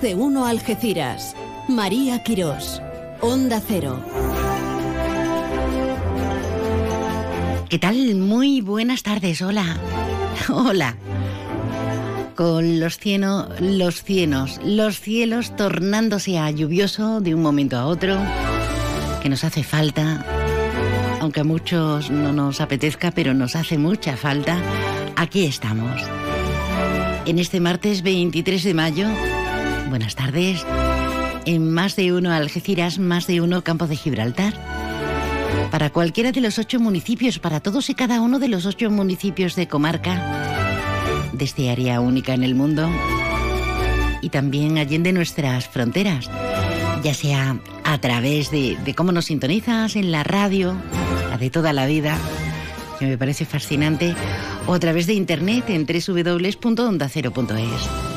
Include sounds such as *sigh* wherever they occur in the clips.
De uno Algeciras. María Quirós. Onda Cero. ¿Qué tal? Muy buenas tardes. Hola. Hola. Con los cienos, los cienos, los cielos tornándose a lluvioso de un momento a otro, que nos hace falta, aunque a muchos no nos apetezca, pero nos hace mucha falta, aquí estamos. En este martes 23 de mayo, buenas tardes, en más de uno Algeciras, más de uno Campo de Gibraltar. Para cualquiera de los ocho municipios, para todos y cada uno de los ocho municipios de comarca, de este área única en el mundo, y también allende nuestras fronteras, ya sea a través de, cómo nos sintonizas en la radio, la de toda la vida, que me parece fascinante, o a través de internet en www.ondacero.es.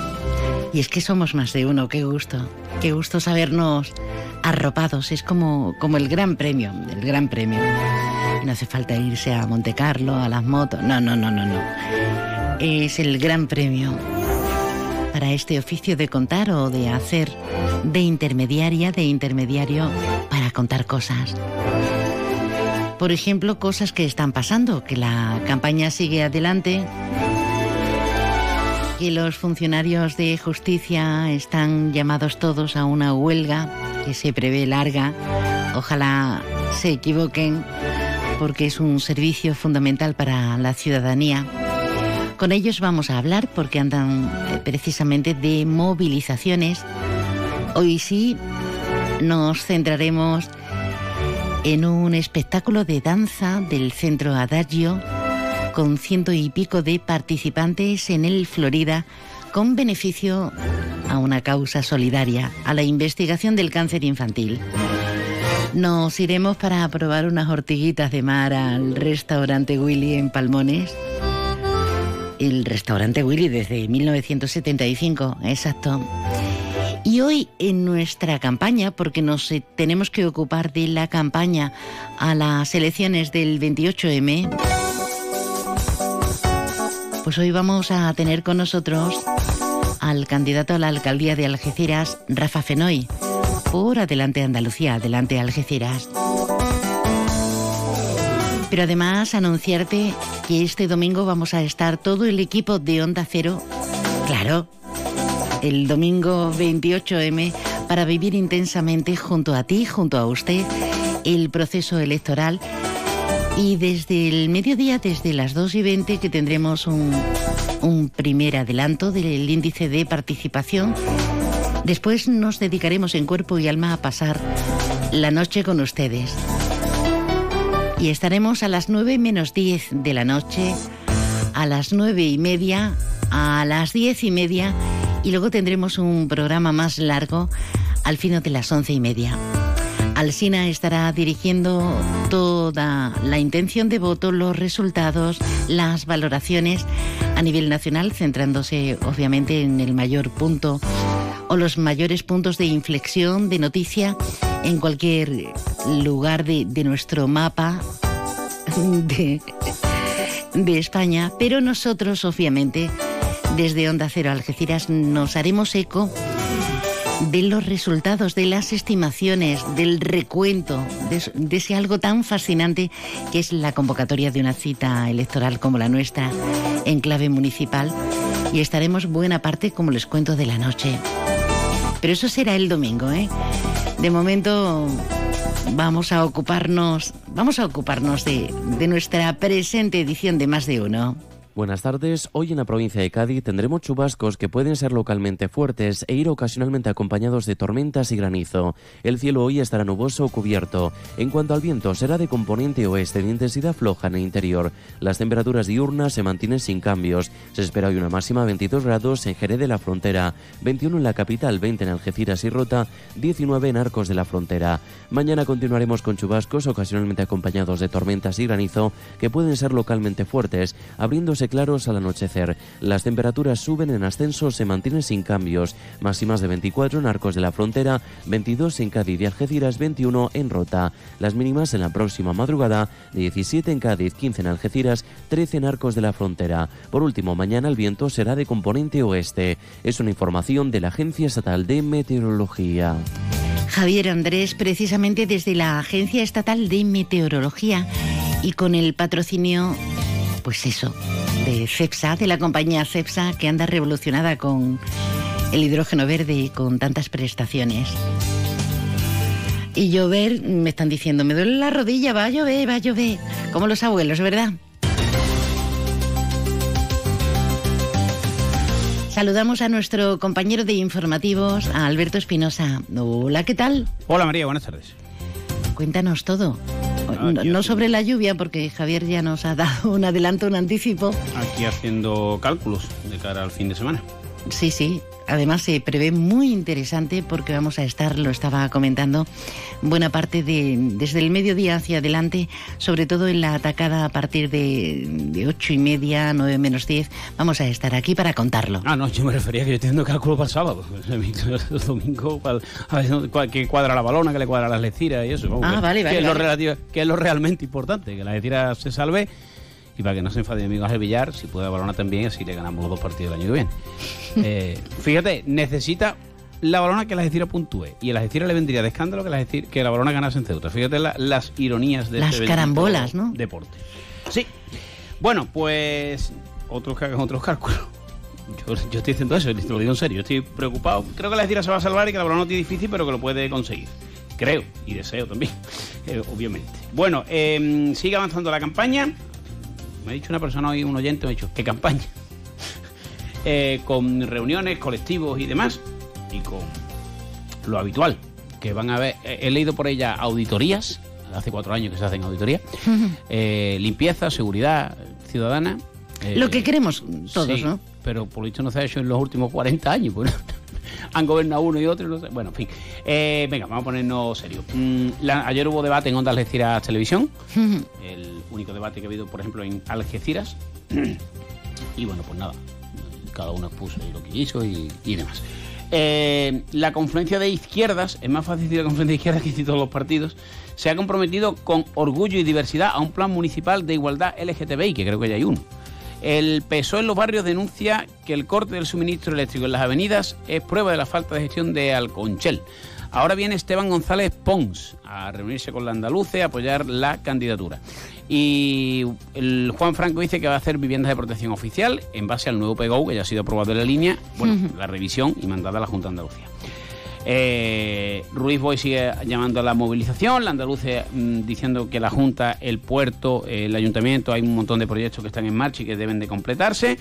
Y es que somos más de uno, qué gusto, qué gusto sabernos arropados, es como, como el gran premio, el gran premio. No hace falta irse a Monte Carlo, a las motos, no, no, no, no, no. Es el gran premio para este oficio de contar o de hacer de intermediaria, de intermediario para contar cosas. Por ejemplo, cosas que están pasando, que la campaña sigue adelante, que los funcionarios de justicia están llamados todos a una huelga que se prevé larga. Ojalá se equivoquen porque es un servicio fundamental para la ciudadanía. Con ellos vamos a hablar porque andan eh, precisamente de movilizaciones. Hoy sí nos centraremos en un espectáculo de danza del Centro Adagio con ciento y pico de participantes en el Florida con beneficio a una causa solidaria, a la investigación del cáncer infantil. Nos iremos para probar unas ortiguitas de mar al restaurante Willy en Palmones. El restaurante Willy desde 1975, exacto. Y hoy en nuestra campaña, porque nos eh, tenemos que ocupar de la campaña a las elecciones del 28M, pues hoy vamos a tener con nosotros al candidato a la alcaldía de Algeciras, Rafa Fenoy, por Adelante Andalucía, Adelante Algeciras. Pero además anunciarte que este domingo vamos a estar todo el equipo de Onda Cero, claro, el domingo 28M para vivir intensamente junto a ti, junto a usted, el proceso electoral. Y desde el mediodía, desde las 2 y 20, que tendremos un, primer adelanto del índice de participación. Después nos dedicaremos en cuerpo y alma a pasar la noche con ustedes. Y estaremos a las 9 menos 10 de la noche, a las 9 y media, a las 10 y media y luego tendremos un programa más largo al fino de las once y media. Alsina estará dirigiendo toda la intención de voto, los resultados, las valoraciones a nivel nacional, centrándose obviamente en el mayor punto o los mayores puntos de inflexión de noticia en cualquier lugar de, nuestro mapa *laughs* de, de España. Pero nosotros, obviamente, desde Onda Cero Algeciras nos haremos eco de los resultados, de las estimaciones, del recuento, de, ese algo tan fascinante que es la convocatoria de una cita electoral como la nuestra en clave municipal. Y estaremos buena parte, como les cuento, de la noche. Pero eso será el domingo, ¿eh? De momento vamos a ocuparnos, vamos a ocuparnos de, de nuestra presente edición de Más de Uno. Buenas tardes. Hoy en la provincia de Cádiz tendremos chubascos que pueden ser localmente fuertes e ir ocasionalmente acompañados de tormentas y granizo. El cielo hoy estará nuboso o cubierto. En cuanto al viento, será de componente oeste de intensidad floja en el interior. Las temperaturas diurnas se mantienen sin cambios. Se espera hoy una máxima de 22 grados en Jerez de la Frontera, 21 en la capital, 20 en Algeciras y Rota, 19 en Arcos de la Frontera. Mañana continuaremos con chubascos ocasionalmente acompañados de tormentas y granizo que pueden ser localmente fuertes, abriéndose claros al anochecer. Las temperaturas suben en ascenso, se mantienen sin cambios. Máximas de 24 en Arcos de la Frontera, 22 en Cádiz y Algeciras, 21 en Rota. Las mínimas en la próxima madrugada, 17 en Cádiz, 15 en Algeciras, 13 en Arcos de la Frontera. Por último, mañana el viento será de componente oeste. Es una información de la Agencia Estatal de Meteorología. Javier Andrés, precisamente desde la Agencia Estatal de Meteorología y con el patrocinio, pues eso, de CEPSA, de la compañía CEPSA, que anda revolucionada con el hidrógeno verde y con tantas prestaciones. Y llover, me están diciendo, me duele la rodilla, va a llover, va a llover, como los abuelos, ¿verdad? Saludamos a nuestro compañero de informativos, Alberto Espinosa. Hola, ¿qué tal? Hola María, buenas tardes. Cuéntanos todo. No, no sobre la lluvia, porque Javier ya nos ha dado un adelanto, un anticipo. Aquí haciendo cálculos de cara al fin de semana. Sí, sí. Además se prevé muy interesante porque vamos a estar, lo estaba comentando, buena parte de desde el mediodía hacia adelante, sobre todo en la atacada a partir de, de ocho y media, nueve menos diez, vamos a estar aquí para contarlo. Ah, no, yo me refería que yo estoy haciendo cálculo para el sábado. *laughs* El domingo, para, a ver que cuadra la balona, que le cuadra las leciras y eso. vamos, Ah, vale, vale, Que es, lo relativo, que es lo realmente importante, que la lecira se salve y para que no se enfade mi amigo Ángel Villar, si puede la balona también, así le ganamos los dos partidos el año que viene. *laughs* Eh, fíjate, necesita la balona que la Algeciras puntúe y a la Algeciras le vendría de escándalo que la, que la balona ganase en Ceuta. Fíjate la- las ironías de Las este carambolas, ¿no? deporte. Sí. Bueno, pues otros que hagan otros cálculos. *laughs* Yo, yo estoy diciendo eso, te lo digo en serio. Yo estoy preocupado. Creo que la Algeciras se va a salvar y que la balona no tiene difícil, pero que lo puede conseguir. Creo y deseo también, *laughs* eh, obviamente. Bueno, eh, sigue avanzando la campaña. Me ha dicho una persona hoy, un oyente, me ha dicho, ¿qué campaña? *laughs* Eh, con reuniones, colectivos y demás, y con lo habitual, que van a ver, he leído por ella auditorías, hace cuatro años que se hacen auditorías, *laughs* eh, limpieza, seguridad ciudadana. eh, Lo que queremos todos, sí, ¿no? Pero por lo visto no se ha hecho en los últimos 40 años. pues, *laughs* han gobernado uno y otro, no sé. Bueno, en fin. Eh, venga, vamos a ponernos serios. Mm, la- ayer hubo debate en Onda Algeciras Televisión, el único debate que ha habido, por ejemplo, en Algeciras. *clears throat* y bueno, pues nada, cada uno expuso lo que hizo y, y demás. Eh, la confluencia de izquierdas, es más fácil decir la confluencia de izquierdas que decir todos los partidos, se ha comprometido con orgullo y diversidad a un plan municipal de igualdad LGTBI, que creo que ya hay uno. El PSOE en los barrios denuncia que el corte del suministro eléctrico en las avenidas es prueba de la falta de gestión de Alconchel. Ahora viene Esteban González Pons a reunirse con la andaluce a apoyar la candidatura. Y el Juan Franco dice que va a hacer viviendas de protección oficial en base al nuevo PGO que ya ha sido aprobado en la línea, bueno, la revisión y mandada a la Junta de Andalucía. Eh, Ruiz Boy sigue llamando a la movilización, la andaluce mm, diciendo que la Junta, el puerto, el ayuntamiento, hay un montón de proyectos que están en marcha y que deben de completarse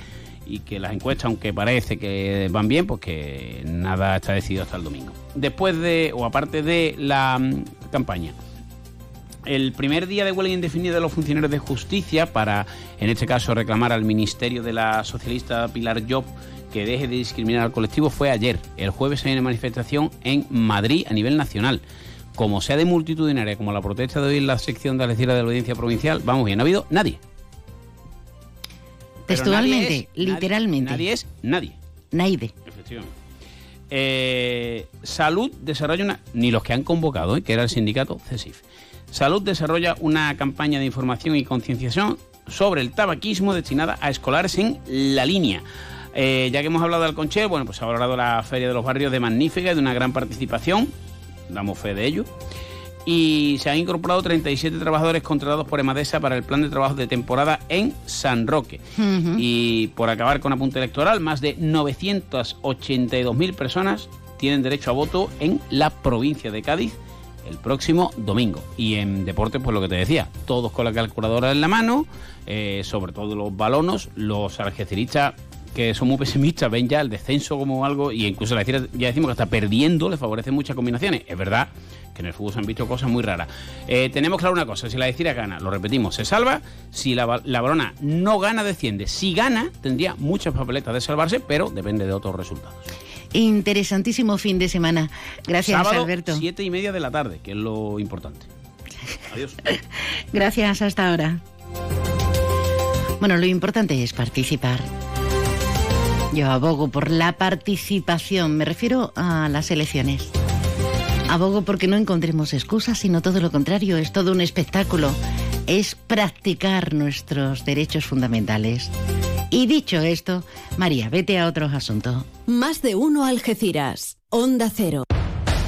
y que las encuestas, aunque parece que van bien, pues que nada está decidido hasta el domingo. Después de, o aparte de la mm, campaña, el primer día de huelga indefinida de los funcionarios de justicia para, en este caso, reclamar al Ministerio de la socialista Pilar Job que deje de discriminar al colectivo fue ayer. El jueves hay una manifestación en Madrid a nivel nacional. Como sea de multitudinaria como la protesta de hoy en la sección de Algeciras de la Audiencia Provincial, vamos bien, no ha habido nadie. Textualmente, nadie es- nadie- literalmente. Nadie es nadie. Naide. Efectivamente. Eh, Salud desarrolla una. Ni los que han convocado, ¿eh? que era el sindicato CESIF. Salud desarrolla una campaña de información y concienciación sobre el tabaquismo destinada a escolares en la línea. Eh, ya que hemos hablado del Conchel, bueno, pues ha valorado la Feria de los Barrios de magnífica y de una gran participación. Damos fe de ello. Y se han incorporado 37 trabajadores contratados por Emadesa para el plan de trabajo de temporada en San Roque. Y por acabar con apunte electoral, más de 982.000 personas tienen derecho a voto en la provincia de Cádiz el próximo domingo. Y en deporte, pues lo que te decía, todos con la calculadora en la mano, eh, sobre todo los balonos, los algeciristas que son muy pesimistas ven ya el descenso como algo y incluso la ya decimos que hasta perdiendo le favorecen muchas combinaciones. Es verdad que en el fútbol se han visto cosas muy raras. Eh, tenemos claro una cosa, si la Algeciras gana, lo repetimos, se salva, si la, la Balona no gana, desciende. Si gana, tendría muchas papeletas de salvarse, pero depende de otros resultados. Interesantísimo fin de semana. Gracias, Sábado, Alberto. siete y media de la tarde, que es lo importante. Adiós. *laughs* Gracias, hasta ahora. Bueno, lo importante es participar. Yo abogo por la participación, me refiero a las elecciones. Abogo porque no encontremos excusas, sino todo lo contrario, es todo un espectáculo. Es practicar nuestros derechos fundamentales. Y dicho esto, María, vete a otro asunto. Más de uno Algeciras. Onda Cero.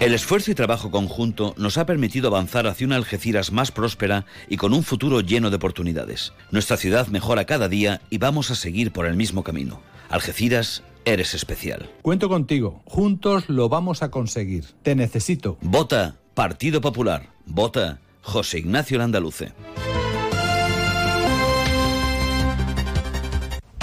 El esfuerzo y trabajo conjunto nos ha permitido avanzar hacia una Algeciras más próspera y con un futuro lleno de oportunidades. Nuestra ciudad mejora cada día y vamos a seguir por el mismo camino. Algeciras, eres especial. Cuento contigo. Juntos lo vamos a conseguir. Te necesito. Vota Partido Popular. Vota José Ignacio Landaluce.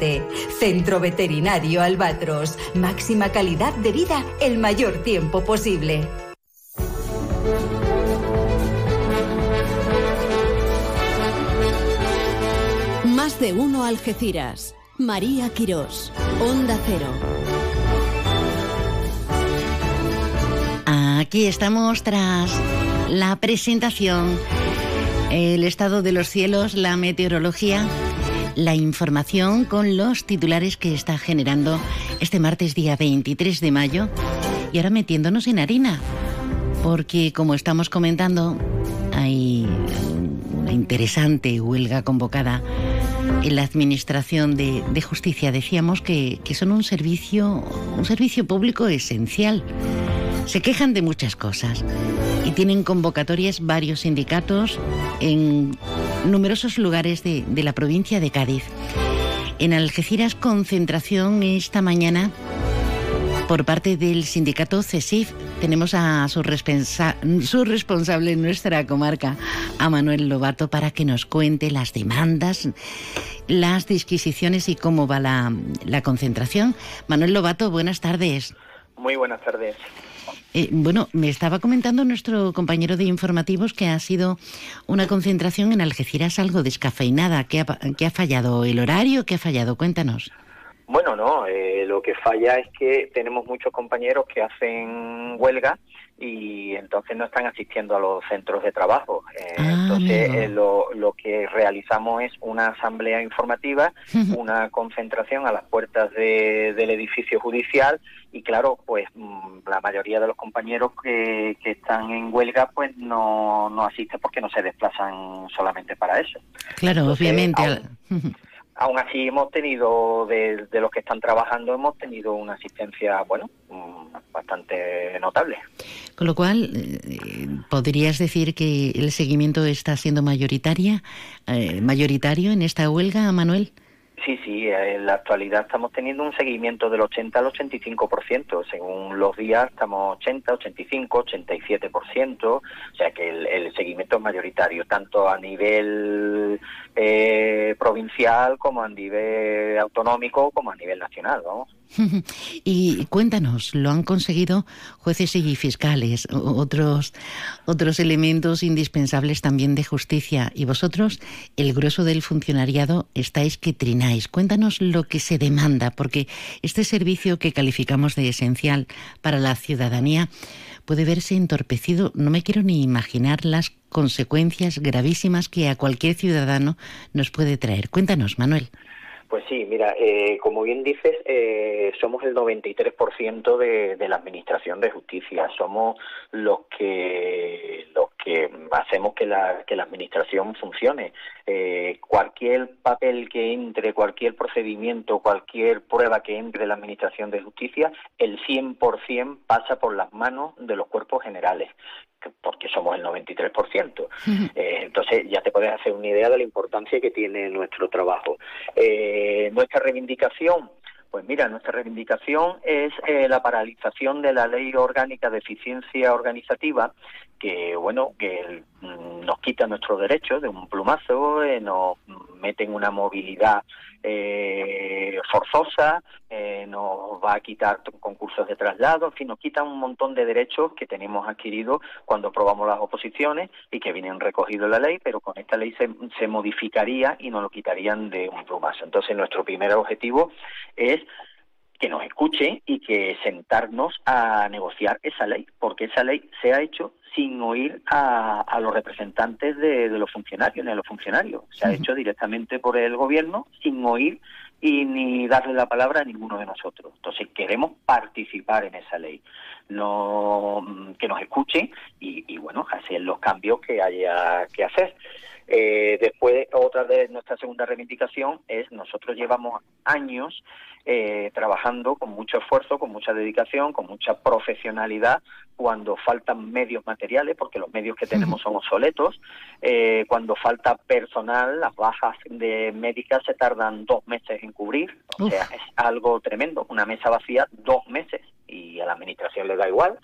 171407. Centro Veterinario Albatros. Máxima calidad de vida el mayor tiempo posible. Más de uno Algeciras. María Quirós. Onda Cero. Aquí estamos tras la presentación, el estado de los cielos, la meteorología, la información con los titulares que está generando este martes día 23 de mayo y ahora metiéndonos en harina, porque como estamos comentando, hay una interesante huelga convocada en la Administración de, Justicia. Decíamos que, que son un servicio, un servicio público esencial. Se quejan de muchas cosas y tienen convocatorias varios sindicatos en numerosos lugares de, de la provincia de Cádiz. En Algeciras, concentración esta mañana por parte del sindicato CESIF. Tenemos a su, su responsable en nuestra comarca, a Manuel Lobato, para que nos cuente las demandas, las disquisiciones y cómo va la, la concentración. Manuel Lobato, buenas tardes. Muy buenas tardes. Eh, bueno, me estaba comentando nuestro compañero de informativos que ha sido una concentración en Algeciras algo descafeinada. ¿Qué ha, qué ha fallado? ¿El horario? ¿Qué ha fallado? Cuéntanos. Bueno, no, eh, lo que falla es que tenemos muchos compañeros que hacen huelga y entonces no están asistiendo a los centros de trabajo. Eh, Ah, entonces eh, lo, lo que realizamos es una asamblea informativa, *laughs* una concentración a las puertas de- del edificio judicial y claro, pues mm, la mayoría de los compañeros que, que están en huelga pues no, no asisten porque no se desplazan solamente para eso. Claro, Entonces, obviamente. aún- *laughs* Aún así hemos tenido, de, de los que están trabajando, hemos tenido una asistencia, bueno, mm, bastante notable. Con lo cual, eh, ¿podrías decir que el seguimiento está siendo mayoritaria, eh, mayoritario en esta huelga, Manuel? Sí, sí, en la actualidad estamos teniendo un seguimiento del 80 al 85%. Según los días estamos 80, 85, 87%. O sea que el, el seguimiento es mayoritario, tanto a nivel eh, provincial como a nivel autonómico como a nivel nacional, vamos. *laughs* y cuéntanos, ¿lo han conseguido jueces y fiscales, otros, otros elementos indispensables también de justicia? Y vosotros, el grueso del funcionariado, estáis que trináis. Cuéntanos lo que se demanda, porque este servicio que calificamos de esencial para la ciudadanía puede verse entorpecido. No me quiero ni imaginar las consecuencias gravísimas que a cualquier ciudadano nos puede traer. Cuéntanos, Manuel. Pues sí, mira, eh, como bien dices, eh, somos el 93% de, de la Administración de Justicia. Somos los que los que hacemos que la, que la Administración funcione. Eh, cualquier papel que entre, cualquier procedimiento, cualquier prueba que entre la Administración de Justicia, el 100% pasa por las manos de los cuerpos generales porque somos el 93%. Eh, entonces ya te puedes hacer una idea de la importancia que tiene nuestro trabajo. Eh, nuestra reivindicación, pues mira, nuestra reivindicación es eh, la paralización de la ley orgánica de eficiencia organizativa, que bueno, que mm, nos quita nuestros derechos de un plumazo, nos meten una movilidad eh, forzosa, eh, nos va a quitar concursos de traslado, en fin, nos quita un montón de derechos que tenemos adquiridos cuando aprobamos las oposiciones y que vienen recogidos en la ley, pero con esta ley se, se modificaría y nos lo quitarían de un plumazo. Entonces, nuestro primer objetivo es que nos escuche y que sentarnos a negociar esa ley, porque esa ley se ha hecho sin oír a, los representantes de, los funcionarios, ni a los funcionarios. Se ha hecho directamente por el gobierno sin oír y ni darle la palabra a ninguno de nosotros. Entonces queremos participar en esa ley, no que nos escuchen y, y bueno, hacer los cambios que haya que hacer. Eh, después, otra de nuestra segunda reivindicación es nosotros llevamos años eh, trabajando con mucho esfuerzo, con mucha dedicación, con mucha profesionalidad, cuando faltan medios materiales, porque los medios que tenemos son obsoletos, eh, cuando falta personal, las bajas de médicas se tardan dos meses en cubrir, o sea, es algo tremendo, una mesa vacía dos meses y a la administración le da igual.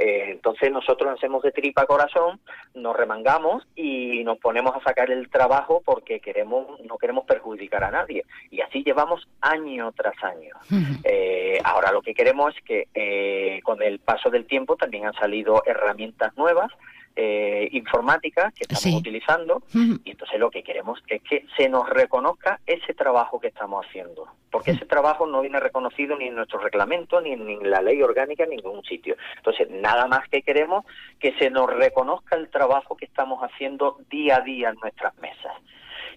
Eh, entonces nosotros hacemos de tripa corazón, nos remangamos y nos ponemos a sacar el trabajo porque queremos no queremos perjudicar a nadie. Y así llevamos año tras año. Eh, ahora lo que queremos es que eh, con el paso del tiempo también han salido herramientas nuevas eh, informática que estamos utilizando y entonces lo que queremos es que se nos reconozca ese trabajo que estamos haciendo porque ese trabajo no viene reconocido ni en nuestro reglamento ni en, la ley orgánica en ningún sitio. Entonces nada más que queremos que se nos reconozca el trabajo que estamos haciendo día a día en nuestras mesas.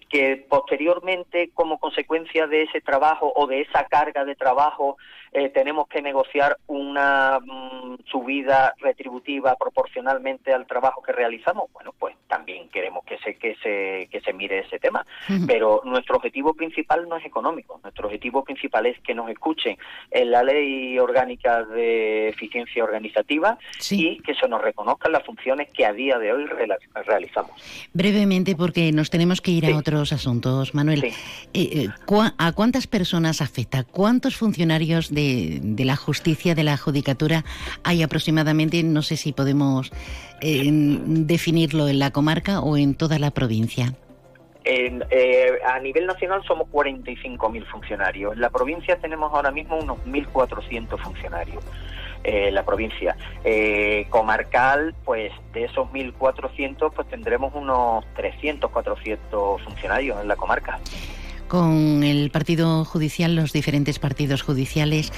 Que posteriormente, como consecuencia de ese trabajo o de esa carga de trabajo, eh, tenemos que negociar una mm, subida retributiva proporcionalmente al trabajo que realizamos, bueno, pues también queremos que se que se que se mire ese tema. Pero nuestro objetivo principal no es económico. Nuestro objetivo principal es que nos escuchen en la ley orgánica de eficiencia organizativa y que se nos reconozcan las funciones que a día de hoy realizamos. Brevemente, porque nos tenemos que ir a otros asuntos, Manuel. Eh, eh, ¿A cuántas personas afecta? ¿Cuántos funcionarios de de, la justicia, de la judicatura, hay aproximadamente, no sé si podemos eh, definirlo en la comarca o en toda la provincia. Eh, a nivel nacional somos 45.000 funcionarios. En la provincia tenemos ahora mismo unos 1.400 funcionarios. Eh, la provincia. comarcal, pues de esos 1.400, pues tendremos unos 300, 400 funcionarios en la comarca con el partido judicial, los diferentes partidos judiciales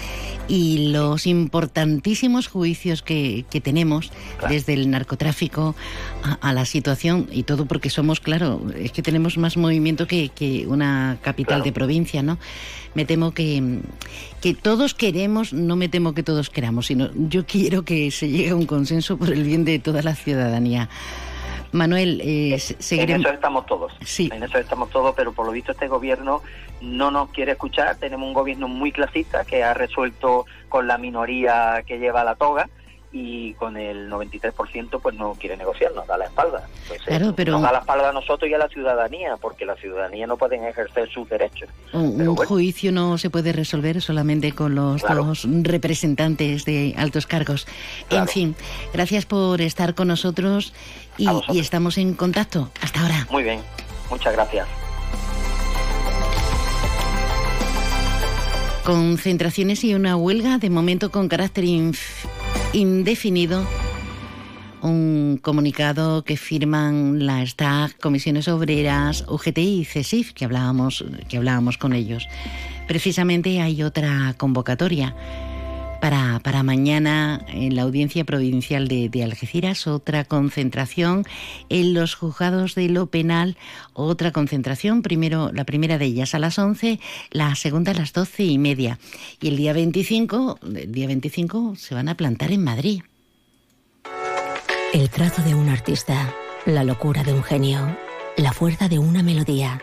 y los importantísimos juicios que, tenemos desde el narcotráfico a, la situación y todo porque somos, claro, es que tenemos más movimiento que, una capital de provincia, ¿no? Me temo que, que todos queremos, no me temo que todos queramos, sino yo quiero que se llegue a un consenso por el bien de toda la ciudadanía. Manuel, eh, seguiremos... En eso estamos todos. Sí. En eso estamos todos, pero por lo visto este gobierno no nos quiere escuchar. Tenemos un gobierno muy clasista que ha resuelto con la minoría que lleva la toga y con el 93% pues no quiere negociar, nos da la espalda. claro, pero... Nos da la espalda a nosotros y a la ciudadanía, porque la ciudadanía no pueden ejercer sus derechos. Un, juicio no se puede resolver solamente con los dos representantes de altos cargos. En fin, gracias por estar con nosotros y, y estamos en contacto. Hasta ahora. Muy bien, muchas gracias. Concentraciones y una huelga de momento con carácter indefinido un comunicado que firman la STAG, Comisiones Obreras, UGT y CESIF, que hablábamos, que hablábamos con ellos. Precisamente hay otra convocatoria para, para mañana en la Audiencia Provincial de, Algeciras, otra concentración en los juzgados de lo penal, otra concentración, primero la primera de ellas a las 11, la segunda a las doce y media. Y el día 25, el día 25 se van a plantar en Madrid. El trazo de un artista, la locura de un genio, la fuerza de una melodía.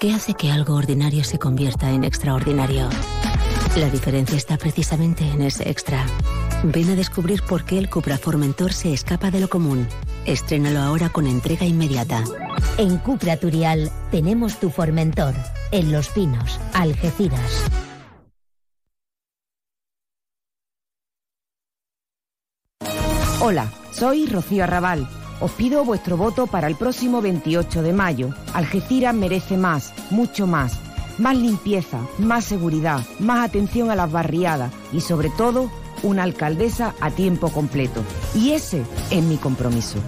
¿Qué hace que algo ordinario se convierta en extraordinario? La diferencia está precisamente en ese extra. Ven a descubrir por qué el Cupra Formentor se escapa de lo común. Estrénalo ahora con entrega inmediata. En Cupra Turial tenemos tu Formentor. En Los Pinos, Algeciras. Hola, soy Rocío Arrabal. Os pido vuestro voto para el próximo 28 de mayo. Algeciras merece más, mucho más. Más limpieza, más seguridad, más atención a las barriadas y sobre todo una alcaldesa a tiempo completo. Y ese es mi compromiso.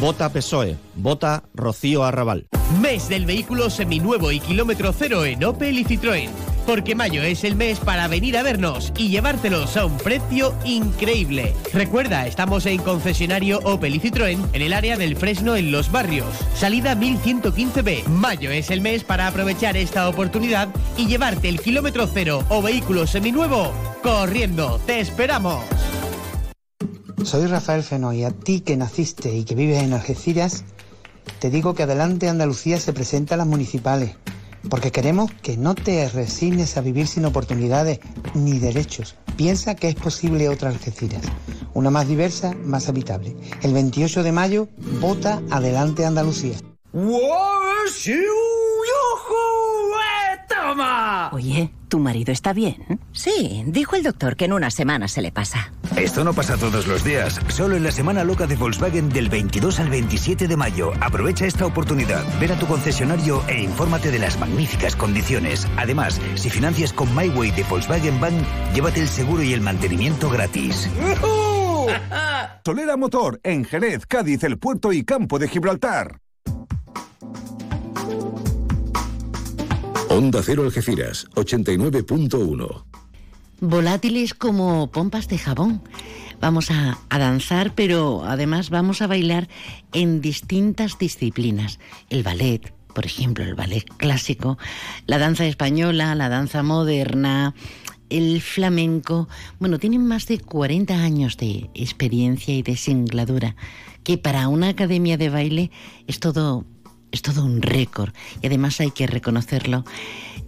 Vota PSOE, vota Rocío Arrabal. Mes del vehículo seminuevo y kilómetro cero en Opel y Citroën. Porque mayo es el mes para venir a vernos y llevártelos a un precio increíble. Recuerda, estamos en concesionario Opel y Citroën en el área del Fresno en Los Barrios. Salida 1115B. Mayo es el mes para aprovechar esta oportunidad y llevarte el kilómetro cero o vehículo seminuevo corriendo. ¡Te esperamos! Soy Rafael Feno y a ti que naciste y que vives en Algeciras, te digo que Adelante Andalucía se presenta a las municipales, porque queremos que no te resignes a vivir sin oportunidades ni derechos. Piensa que es posible otra Algeciras, una más diversa, más habitable. El 28 de mayo, vota Adelante Andalucía. ¡Toma! Oye, ¿tu marido está bien? Sí, dijo el doctor que en una semana se le pasa. Esto no pasa todos los días, solo en la semana loca de Volkswagen del 22 al 27 de mayo. Aprovecha esta oportunidad, ven a tu concesionario e infórmate de las magníficas condiciones. Además, si financias con MyWay de Volkswagen Bank, llévate el seguro y el mantenimiento gratis. Solera *laughs* Motor, en Jerez, Cádiz, El Puerto y Campo de Gibraltar. Onda Cero Algeciras, 89.1. Volátiles como pompas de jabón. Vamos a, a, danzar, pero además vamos a bailar en distintas disciplinas. El ballet, por ejemplo, el ballet clásico, la danza española, la danza moderna, el flamenco. Bueno, tienen más de 40 años de experiencia y de singladura, que para una academia de baile es todo es todo un récord y además hay que reconocerlo.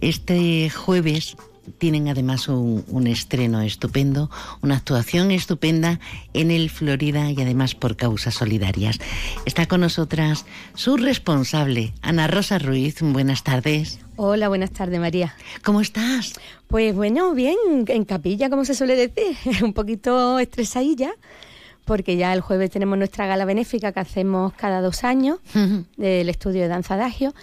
Este jueves tienen además un, un, estreno estupendo, una actuación estupenda en el Florida y además por causas solidarias. Está con nosotras su responsable, Ana Rosa Ruiz. Buenas tardes. Hola, buenas tardes, María. ¿Cómo estás? Pues bueno, bien, en capilla, como se suele decir, *laughs* un poquito estresadilla porque ya el jueves tenemos nuestra gala benéfica que hacemos cada dos años del estudio de danza adagio.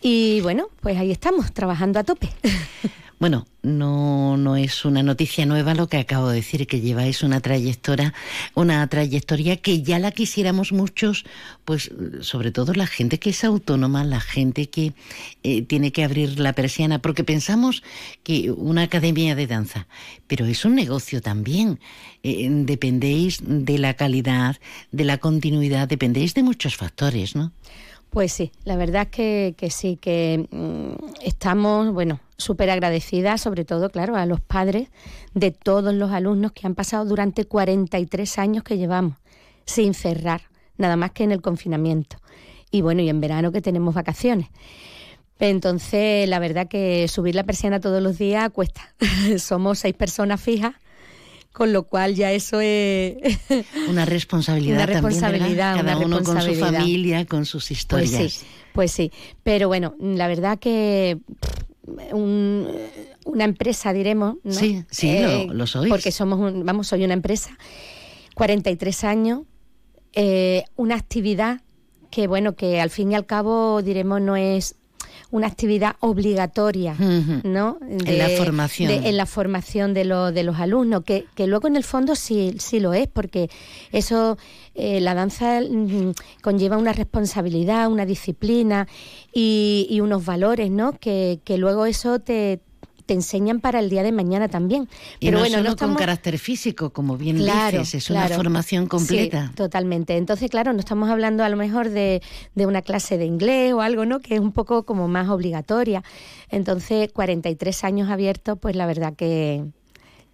Y bueno, pues ahí estamos, trabajando a tope. *laughs* Bueno, no, no es una noticia nueva lo que acabo de decir, que lleváis una trayectoria, una trayectoria que ya la quisiéramos muchos, pues sobre todo la gente que es autónoma, la gente que eh, tiene que abrir la persiana, porque pensamos que una academia de danza, pero es un negocio también. Eh, dependéis de la calidad, de la continuidad, dependéis de muchos factores, ¿no? Pues sí, la verdad es que, que sí, que mmm, estamos, bueno, súper agradecidas, sobre todo, claro, a los padres de todos los alumnos que han pasado durante 43 años que llevamos sin cerrar, nada más que en el confinamiento. Y bueno, y en verano que tenemos vacaciones. Entonces, la verdad que subir la persiana todos los días cuesta. *laughs* Somos seis personas fijas con lo cual ya eso es *laughs* una responsabilidad una responsabilidad también, cada una uno con su familia con sus historias pues sí, pues sí pero bueno la verdad que un, una empresa diremos ¿no? sí sí eh, lo, lo, sois porque somos un, vamos soy una empresa 43 años eh, una actividad que bueno que al fin y al cabo diremos no es una actividad obligatoria, ¿no? en la formación. en la formación de, de los alumnos, que, que, luego en el fondo sí, sí lo es, porque eso, eh, la danza mm, conlleva una responsabilidad, una disciplina y, y unos valores, ¿no? Que, que luego eso te, te enseñan para el día de mañana también. Pero no bueno, solo no con carácter físico, como bien dices, es una formación completa. Sí, totalmente. Entonces, claro, no estamos hablando a lo mejor de, de una clase de inglés o algo, ¿no? Que es un poco como más obligatoria. Entonces, 43 años abiertos, pues la verdad que,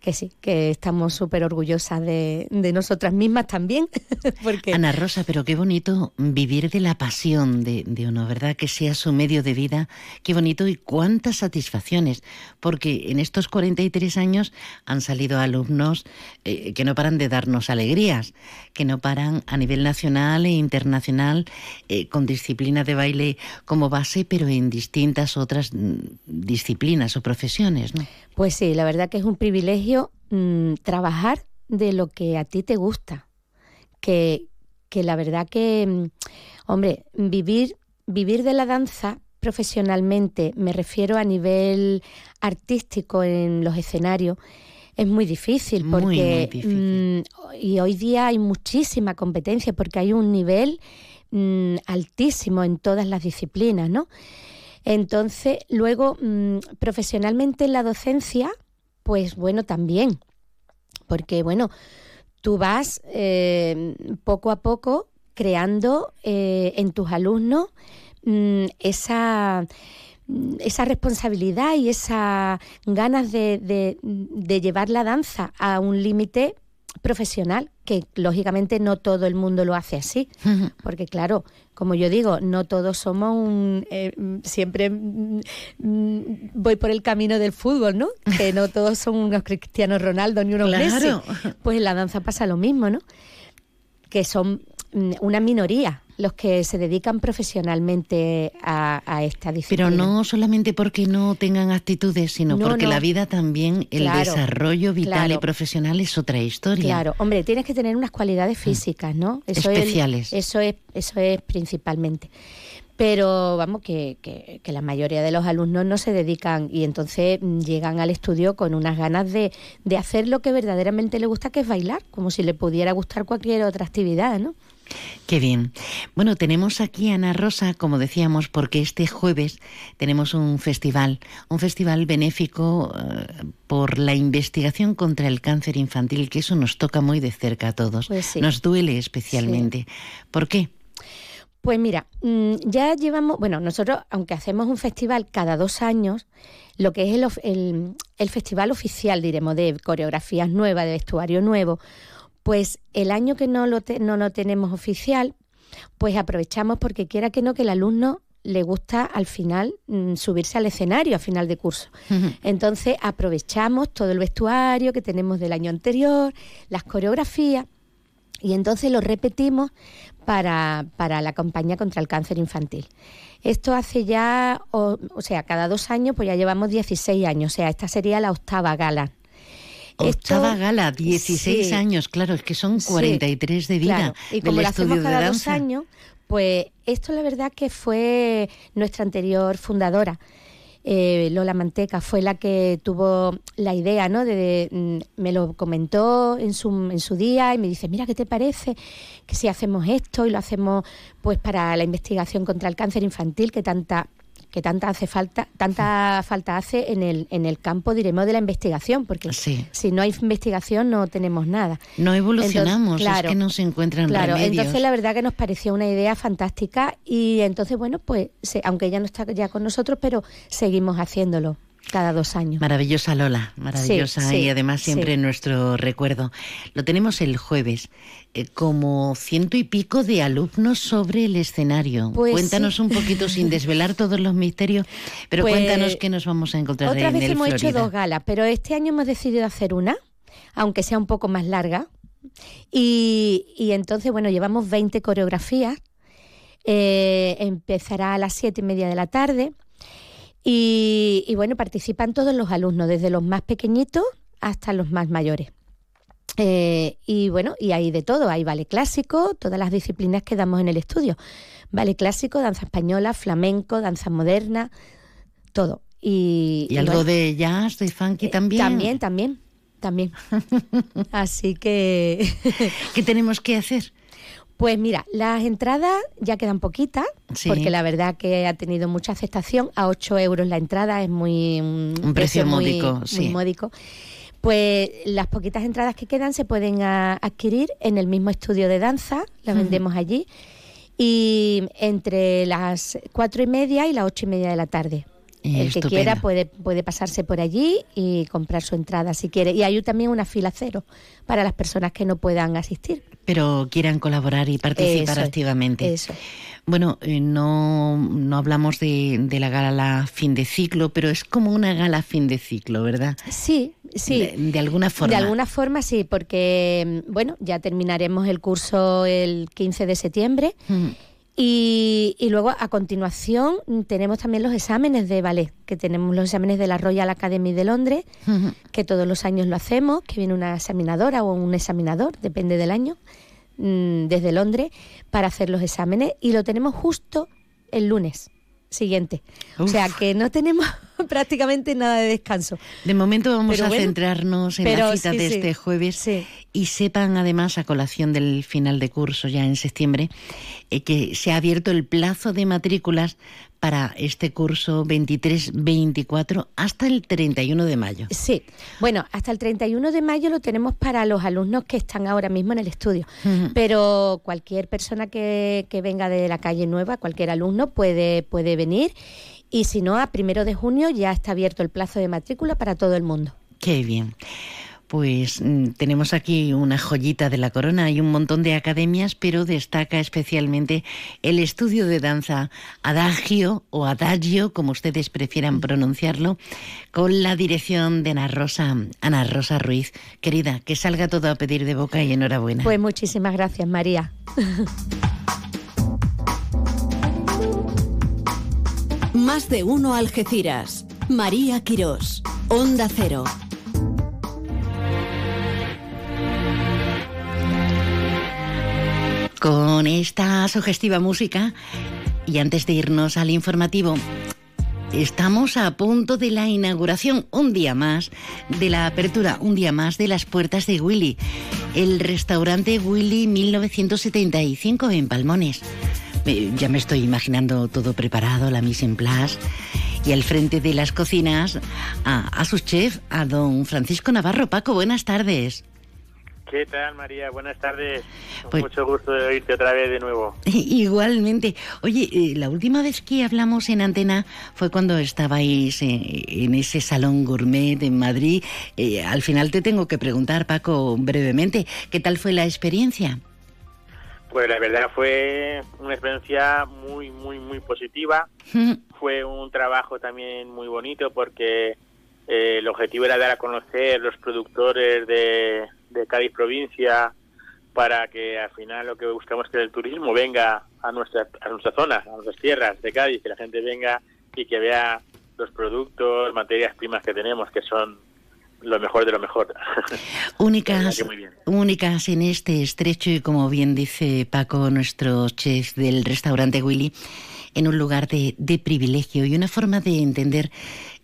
que sí, que estamos súper orgullosas de, de, nosotras mismas también. *laughs* Ana Rosa, pero qué bonito vivir de la pasión de, de, uno, ¿verdad? Que sea su medio de vida. Qué bonito y cuántas satisfacciones, porque en estos 43 años han salido alumnos eh, que no paran de darnos alegrías, que no paran a nivel nacional e internacional eh, con disciplina de baile como base, pero en distintas otras mm, disciplinas o profesiones, ¿no? Pues sí, la verdad que es un privilegio mmm, trabajar de lo que a ti te gusta. Que, que la verdad que, mm, hombre, vivir, vivir de la danza profesionalmente, me refiero a nivel artístico en los escenarios, es muy difícil porque muy, muy difícil. Mmm, y hoy día hay muchísima competencia porque hay un nivel mmm, altísimo en todas las disciplinas, ¿no? Entonces, luego, mmm, profesionalmente en la docencia, pues bueno, también, porque bueno, tú vas eh, poco a poco creando eh, en tus alumnos esa esa responsabilidad y esa ganas de, de, de llevar la danza a un límite profesional, que lógicamente no todo el mundo lo hace así, porque claro, como yo digo, no todos somos un... Eh, siempre mm, voy por el camino del fútbol, ¿no? *laughs* Que no todos son unos Cristiano Ronaldo ni unos claro. Messi. Pues en la danza pasa lo mismo, ¿no? Que son una minoría los que se dedican profesionalmente a, a, esta disciplina. Pero no solamente porque no tengan actitudes, sino no, porque no. la vida también, el claro, desarrollo vital claro. y profesional es otra historia. Claro, hombre, tienes que tener unas cualidades físicas, ¿no? Eso Especiales. Es, eso, es, eso es principalmente. Pero vamos, que, que, que, la mayoría de los alumnos no se dedican y entonces llegan al estudio con unas ganas de, de hacer lo que verdaderamente le gusta, que es bailar, como si le pudiera gustar cualquier otra actividad, ¿no? Qué bien. Bueno, tenemos aquí a Ana Rosa, como decíamos, porque este jueves tenemos un festival, un festival benéfico uh, por la investigación contra el cáncer infantil, que eso nos toca muy de cerca a todos. Pues sí. Nos duele especialmente. Sí. ¿Por qué? Pues mira, mm, ya llevamos, bueno, nosotros, aunque hacemos un festival cada dos años, lo que es el, el, el festival oficial, diremos, de coreografías nuevas, de vestuario nuevo, pues el año que no lo, te, no lo tenemos oficial, pues aprovechamos porque quiera que no, que el alumno le gusta al final mmm, subirse al escenario a final de curso. Uh -huh. Entonces aprovechamos todo el vestuario que tenemos del año anterior, las coreografías, y entonces lo repetimos para, para la campaña contra el cáncer infantil. Esto hace ya, o, o sea, cada dos años, pues ya llevamos 16 años, o sea, esta sería la octava gala. Octava Esto, gala, 16 sí, años, claro, es que son 43 sí, de vida. Claro. Y como lo hacemos cada de dos años, pues esto la verdad que fue nuestra anterior fundadora. Eh, Lola Manteca fue la que tuvo la idea, ¿no? De, de, mm, me lo comentó en su, en su día y me dice, mira, ¿qué te parece que si hacemos esto y lo hacemos pues para la investigación contra el cáncer infantil que tanta que tanta hace falta, tanta falta hace en el, en el campo, diremos, de la investigación, porque sí. si no hay investigación no tenemos nada. No evolucionamos, entonces, claro, es que no se encuentran claro, remedios. Entonces la verdad que nos pareció una idea fantástica y entonces, bueno, pues aunque ella no está ya con nosotros, pero seguimos haciéndolo cada dos años. Maravillosa Lola, maravillosa sí, sí, y además siempre sí. en nuestro recuerdo. Lo tenemos el jueves, eh, como ciento y pico de alumnos sobre el escenario. Pues cuéntanos un poquito sin desvelar *laughs* todos los misterios, pero pues, cuéntanos qué nos vamos a encontrar otra en vez el hemos Florida. hecho dos galas, pero este año hemos decidido hacer una, aunque sea un poco más larga. Y, y entonces, bueno, llevamos 20 coreografías. Eh, empezará a las siete y media de la tarde. Y, y, bueno, participan todos los alumnos, desde los más pequeñitos hasta los más mayores. Eh, y bueno, y hay de todo, hay ballet clásico, todas las disciplinas que damos en el estudio. Ballet clásico, danza española, flamenco, danza moderna, todo. Y, ¿Y, algo de jazz, de funky también. También, también, también. *laughs* Así que... ¿Qué tenemos que hacer? Pues mira, las entradas ya quedan poquitas, porque la verdad que ha tenido mucha aceptación. A 8 euros la entrada es muy... Un, precio, módico, muy, sí. muy módico. Pues las poquitas entradas que quedan se pueden a, adquirir en el mismo estudio de danza, las vendemos allí, y entre las cuatro y media y las ocho y media de la tarde. El que quiera puede, puede pasarse por allí y comprar su entrada si quiere. Y hay también una fila cero para las personas que no puedan asistir. Pero quieran colaborar y participar Eso, activamente. Eso. Bueno, eh, no, no hablamos de, de, la gala fin de ciclo, pero es como una gala fin de ciclo, ¿verdad? Sí, sí. De, de alguna forma. De alguna forma sí, porque, bueno, ya terminaremos el curso el 15 de septiembre. Mm. Y, y, luego a continuación tenemos también los exámenes de ballet, que tenemos los exámenes de la Royal Academy de Londres, uh -huh. que todos los años lo hacemos, que viene una examinadora o un examinador, depende del año, mmm, desde Londres, para hacer los exámenes. Y lo tenemos justo el lunes siguiente. Uf. O sea que no tenemos *laughs* prácticamente nada de descanso. De momento vamos pero a bueno, centrarnos en la cita sí, de sí. este jueves sí. y sepan además a colación del final de curso ya en septiembre eh, que se ha abierto el plazo de matrículas para este curso 23-24 hasta el 31 de mayo. Sí, bueno, hasta el 31 de mayo lo tenemos para los alumnos que están ahora mismo en el estudio, uh -huh. pero cualquier persona que, que, venga de la calle nueva, cualquier alumno puede, puede venir y si no, a primero de junio ya está abierto el plazo de matrícula para todo el mundo. Qué bien. Pues mm, tenemos aquí una joyita de la corona. Hay un montón de academias, pero destaca especialmente el estudio de danza Adagio o Adagio, como ustedes prefieran pronunciarlo, con la dirección de Ana Rosa, Ana Rosa Ruiz. Querida, que salga todo a pedir de boca y enhorabuena. Pues muchísimas gracias, María. *laughs* Más de uno Algeciras. María Quirós. Onda Cero. Con esta sugestiva música, y antes de irnos al informativo, estamos a punto de la inauguración, un día más, de la apertura, un día más de las puertas de Willy, el restaurante Willy 1975 en Palmones. Ya me estoy imaginando todo preparado, la mise en place. Y al frente de las cocinas, a, a su chef, a don Francisco Navarro. Paco, buenas tardes. ¿Qué tal, María? Buenas tardes. Pues, Mucho gusto de oírte otra vez de nuevo. *laughs* Igualmente. Oye, eh, la última vez que hablamos en antena fue cuando estabais eh, en ese salón gourmet en Madrid. Eh, al final te tengo que preguntar, Paco, brevemente, ¿qué tal fue la experiencia? Pues la verdad fue una experiencia muy, muy, muy positiva. *laughs* fue un trabajo también muy bonito porque eh, el objetivo era dar a conocer los productores de, de, Cádiz provincia para que al final lo que buscamos es que el turismo venga a nuestra, a nuestra zona, a nuestras tierras de Cádiz, que la gente venga y que vea los productos, materias primas que tenemos, que son lo mejor de lo mejor. *laughs* Únicas, únicas en este estrecho y como bien dice Paco, nuestro chef del restaurante Willy, en un lugar de, de privilegio y una forma de entender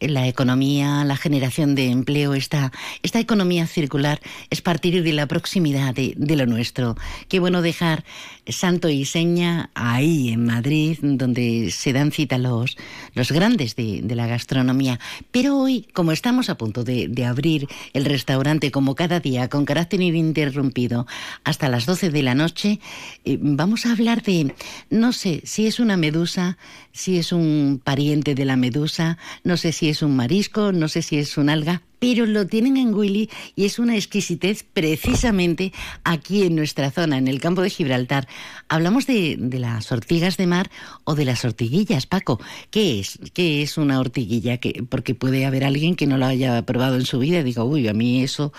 la economía, la generación de empleo, esta, esta economía circular es partir de la proximidad de, lo nuestro. Qué bueno dejar Santo y Seña ahí en Madrid, donde se dan cita los, los grandes de, la gastronomía. Pero hoy, como estamos a punto de, de, abrir el restaurante, como cada día, con carácter ininterrumpido, hasta las 12 de la noche, eh, vamos a hablar de, no sé, si es una medusa, si es un pariente de la medusa, no sé si es un marisco, no sé si es un alga, pero lo tienen en Willy y es una exquisitez precisamente aquí en nuestra zona, en el campo de Gibraltar. Hablamos de, de, las ortigas de mar o de las ortiguillas, Paco. ¿Qué es? ¿Qué es una ortiguilla? que Porque puede haber alguien que no lo haya probado en su vida y diga, uy, a mí eso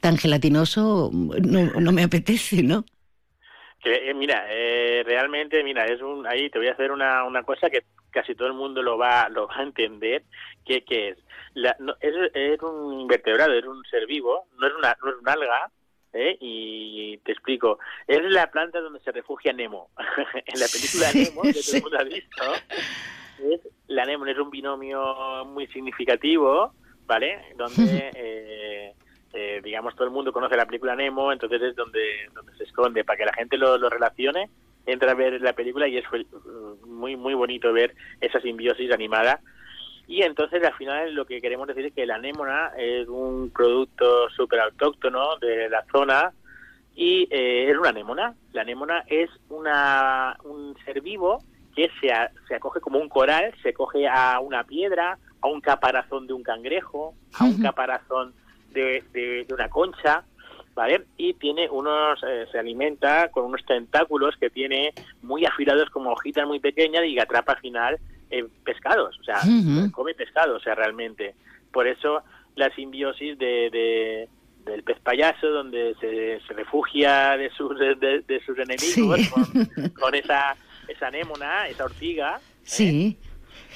tan gelatinoso no, no me apetece, ¿no? Eh, mira, eh, realmente, mira, es un, ahí te voy a hacer una, una cosa que casi todo el mundo lo va, lo va a entender, que es, la, no, es, es un vertebrado, es un ser vivo, no es una, no es un alga, ¿eh? y te explico. Es la planta donde se refugia Nemo. *laughs* en la película Nemo, que todo el mundo ha visto, es, la anémona es un binomio muy significativo, ¿vale? Donde, *laughs* eh, eh, digamos, todo el mundo conoce la película Nemo, entonces es donde, donde se esconde, para que la gente lo, lo relacione, entra a ver la película y es muy, muy bonito ver esa simbiosis animada y entonces al final lo que queremos decir es que la anémona es un producto súper autóctono de la zona y eh, es una anémona. La anémona es una, un ser vivo que se, se acoge como un coral, se coge a una piedra, a un caparazón de un cangrejo, a un caparazón de, de, una concha, ¿vale? Y tiene unos, eh, se alimenta con unos tentáculos que tiene muy afilados como hojitas muy pequeñas y que atrapa al final pescados, o sea, come pescado, o sea, realmente. Por eso la simbiosis de, del pez payaso, donde se, refugia de sus, de, sus enemigos con, esa, esa anémona, esa ortiga. ¿eh? Sí.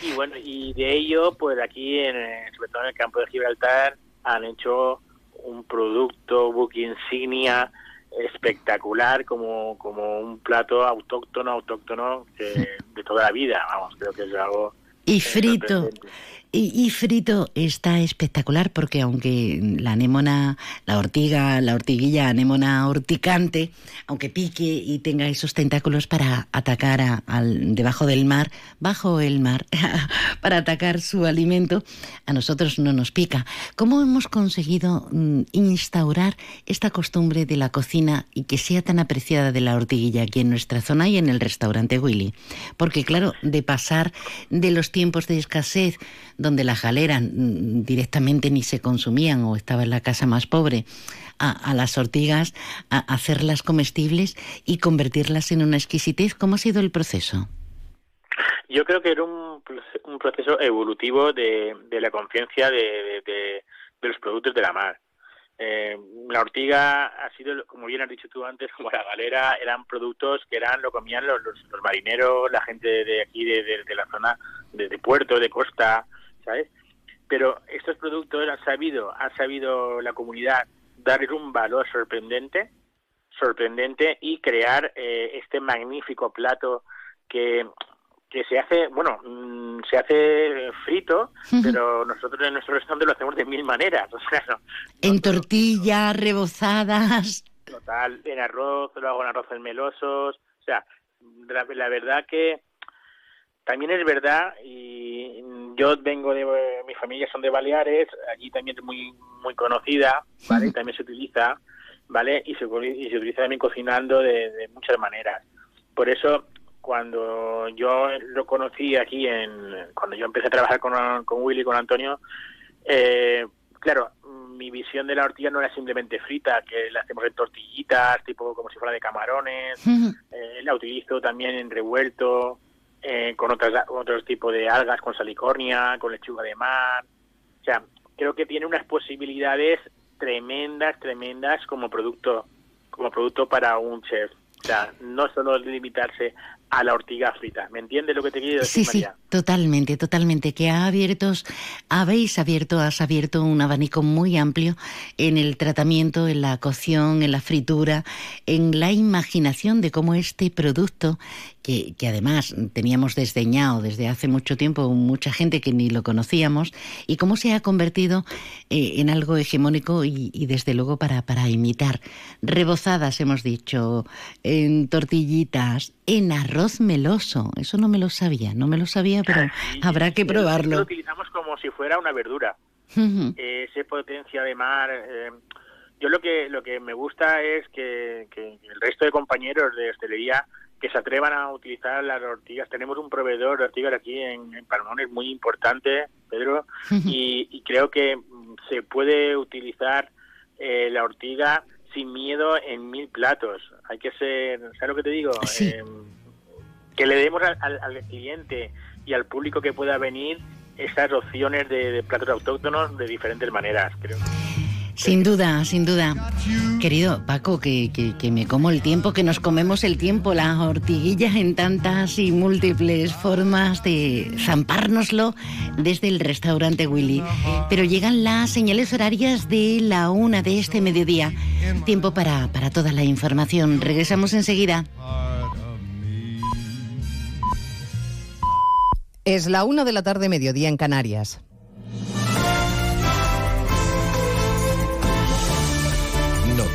Y bueno, y de ello, pues aquí, en, sobre todo en el campo de Gibraltar, han hecho un producto book insignia espectacular como, como un plato autóctono, autóctono de *laughs* toda la vida, vamos, creo que es algo... Y frito, y, frito está espectacular porque aunque la anémona, la ortiga, la ortiguilla anémona horticante, aunque pique y tenga esos tentáculos para atacar al, debajo del mar, bajo el mar, *laughs* para atacar su alimento, a nosotros no nos pica. ¿Cómo hemos conseguido mm, instaurar esta costumbre de la cocina y que sea tan apreciada de la ortiguilla aquí en nuestra zona y en el restaurante Willy? Porque claro, de pasar de los tiempos de escasez, donde las galeras mm, directamente ni se consumían o estaba en la casa más pobre, a, las ortigas, a hacerlas comestibles y convertirlas en una exquisitez. ¿Cómo ha sido el proceso? Yo creo que era un, un proceso evolutivo de, la conciencia de, los productos de la mar. Eh, la ortiga ha sido, como bien has dicho tú antes, como la galera, eran productos que eran lo comían los, los, marineros, la gente de aquí, de la zona de, puerto, de costa, ¿sabes? Pero estos productos han sabido, ha sabido la comunidad darle un valor sorprendente, sorprendente y crear eh, este magnífico plato que, que se hace, bueno, mm, se hace frito, pero nosotros en nuestro restaurante lo hacemos de mil maneras. *laughs* O sea, en tortillas, rebozadas. Total, en arroz, lo hago en arroces melosos. O sea, la verdad que también es verdad, y yo vengo de, mi familia son de Baleares, allí también es muy muy conocida, ¿vale? *laughs* También se utiliza, ¿vale? Y se, y se utiliza también cocinando de, muchas maneras. Por eso, cuando yo lo conocí aquí, en cuando yo empecé a trabajar con, con Willy, con Antonio, eh, claro, mi visión de la ortilla no era simplemente frita, que la hacemos en tortillitas, tipo como si fuera de camarones, *laughs* eh, la utilizo también en revuelto, eh, con otras, otros tipos de algas, con salicornia, con lechuga de mar. O sea, creo que tiene unas posibilidades tremendas, tremendas como producto, como producto para un chef. O sea, no solo limitarse a la ortiga frita. ¿Me entiendes lo que te quiero decir, sí, Sí, totalmente, totalmente. Que ha abierto, habéis abierto, has abierto un abanico muy amplio en el tratamiento, en la cocción, en la fritura, en la imaginación de cómo este producto que, que, además teníamos desdeñado desde hace mucho tiempo, mucha gente que ni lo conocíamos, y cómo se ha convertido eh, en algo hegemónico y, y, desde luego para, para imitar. Rebozadas, hemos dicho, en tortillitas, en arroz meloso. Eso no me lo sabía, no me lo sabía, pero habrá que probarlo. Lo utilizamos como si fuera una verdura. eh, ese potencia de mar. Eh, yo lo que lo que me gusta es que, el resto de compañeros de hostelería que se atrevan a utilizar las ortigas. Tenemos un proveedor de ortigas aquí en, en Palmones muy importante, Pedro, y, creo que mm, se puede utilizar eh, la ortiga sin miedo en mil platos. Hay que ser, ¿sabes lo que te digo? Eh, que le demos al, cliente y al público que pueda venir esas opciones de, platos autóctonos de diferentes maneras, creo. Sin duda, sin duda. Querido Paco, que, que, me como el tiempo, que nos comemos el tiempo, las ortiguillas en tantas y múltiples formas de zampárnoslo desde el restaurante Willy. Pero llegan las señales horarias de la una de este mediodía. Tiempo para, para toda la información. Regresamos enseguida. Es la una de la tarde, mediodía en Canarias.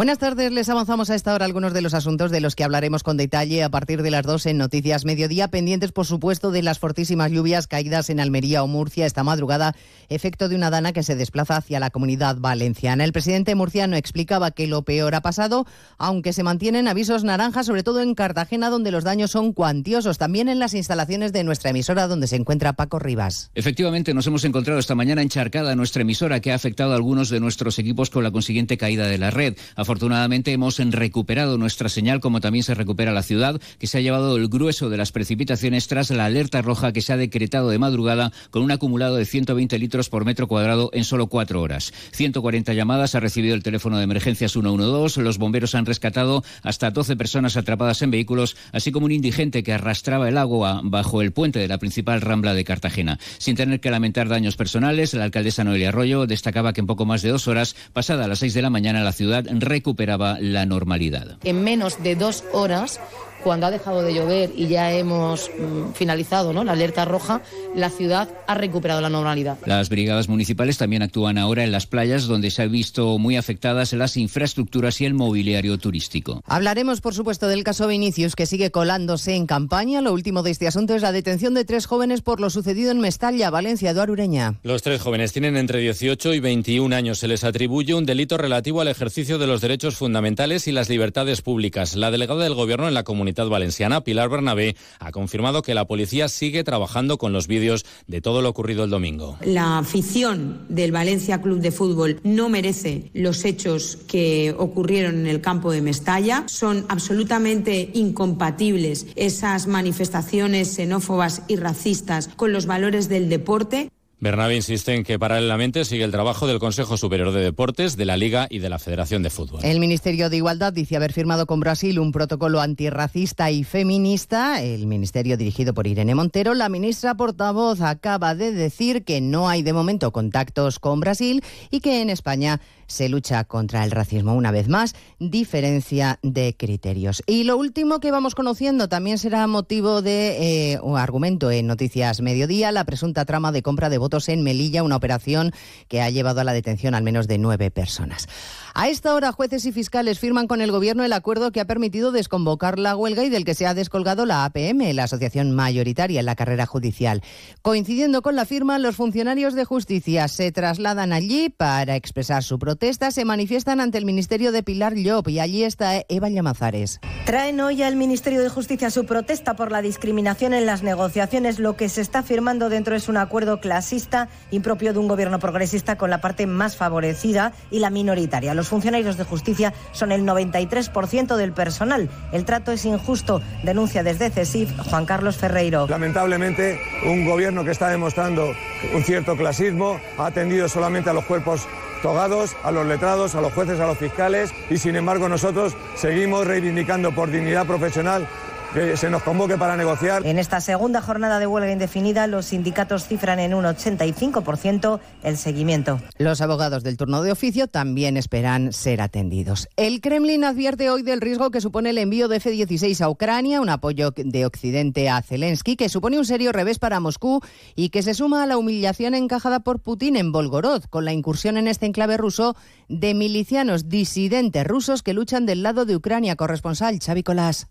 Buenas tardes, les avanzamos a esta hora algunos de los asuntos de los que hablaremos con detalle a partir de las dos en Noticias Mediodía, pendientes por supuesto de las fortísimas lluvias caídas en Almería o Murcia esta madrugada, efecto de una dana que se desplaza hacia la comunidad valenciana. El presidente murciano explicaba que lo peor ha pasado, aunque se mantienen avisos naranjas, sobre todo en Cartagena, donde los daños son cuantiosos, también en las instalaciones de nuestra emisora, donde se encuentra Paco Rivas. Efectivamente, nos hemos encontrado esta mañana encharcada nuestra emisora, que ha afectado a algunos de nuestros equipos con la consiguiente caída de la red. Afortunadamente hemos recuperado nuestra señal, como también se recupera la ciudad, que se ha llevado el grueso de las precipitaciones tras la alerta roja que se ha decretado de madrugada con un acumulado de 120 litros por metro cuadrado en solo cuatro horas. 140 llamadas ha recibido el teléfono de emergencias 112. Los bomberos han rescatado hasta 12 personas atrapadas en vehículos, así como un indigente que arrastraba el agua bajo el puente de la principal rambla de Cartagena. Sin tener que lamentar daños personales, la alcaldesa Noelia Arroyo destacaba que en poco más de dos horas, pasada a las seis de la mañana, la ciudad recuperaba la normalidad. En menos de dos horas cuando ha dejado de llover y ya hemos mm, finalizado ¿no? la alerta roja, la ciudad ha recuperado la normalidad. Las brigadas municipales también actúan ahora en las playas donde se han visto muy afectadas las infraestructuras y el mobiliario turístico. Hablaremos, por supuesto, del caso Vinicius que sigue colándose en campaña. Lo último de este asunto es la detención de tres jóvenes por lo sucedido en Mestalla, Valencia, Eduardo Ureña. Los tres jóvenes tienen entre 18 y 21 años. Se les atribuye un delito relativo al ejercicio de los derechos fundamentales y las libertades públicas. La delegada del Gobierno en la comunidad valenciana, Pilar Bernabé, ha confirmado que la policía sigue trabajando con los vídeos de todo lo ocurrido el domingo. La afición del Valencia Club de Fútbol no merece los hechos que ocurrieron en el campo de Mestalla. Son absolutamente incompatibles esas manifestaciones xenófobas y racistas con los valores del deporte. Bernabé insiste en que paralelamente sigue el trabajo del Consejo Superior de Deportes, de la Liga y de la Federación de Fútbol. El Ministerio de Igualdad dice haber firmado con Brasil un protocolo antirracista y feminista. El ministerio dirigido por Irene Montero, la ministra portavoz acaba de decir que no hay de momento contactos con Brasil y que en España se lucha contra el racismo. Una vez más, diferencia de criterios. Y lo último que vamos conociendo también será motivo de eh, argumento en Noticias Mediodía, la presunta trama de compra de votos en Melilla, una operación que ha llevado a la detención al menos de nueve personas. A esta hora, jueces y fiscales firman con el Gobierno el acuerdo que ha permitido desconvocar la huelga y del que se ha descolgado la APM, la asociación mayoritaria en la carrera judicial. Coincidiendo con la firma, los funcionarios de justicia se trasladan allí para expresar su protesta, se manifiestan ante el Ministerio de Pilar Llop y allí está Eva Llamazares. Traen hoy al Ministerio de Justicia su protesta por la discriminación en las negociaciones. Lo que se está firmando dentro es un acuerdo clasista impropio de un gobierno progresista con la parte más favorecida y la minoritaria. Los funcionarios de justicia son el 93% del personal. El trato es injusto, denuncia desde CESIF Juan Carlos Ferreiro. Lamentablemente, un gobierno que está demostrando un cierto clasismo ha atendido solamente a los cuerpos togados, a los letrados, a los jueces, a los fiscales y sin embargo nosotros seguimos reivindicando por dignidad profesional que se nos convoque para negociar. En esta segunda jornada de huelga indefinida, los sindicatos cifran en un 85% el seguimiento. Los abogados del turno de oficio también esperan ser atendidos. El Kremlin advierte hoy del riesgo que supone el envío de F-16 a Ucrania, un apoyo de Occidente a Zelensky, que supone un serio revés para Moscú y que se suma a la humillación encajada por Putin en Volgorod, con la incursión en este enclave ruso de milicianos disidentes rusos que luchan del lado de Ucrania. Corresponsal Xavi Colás.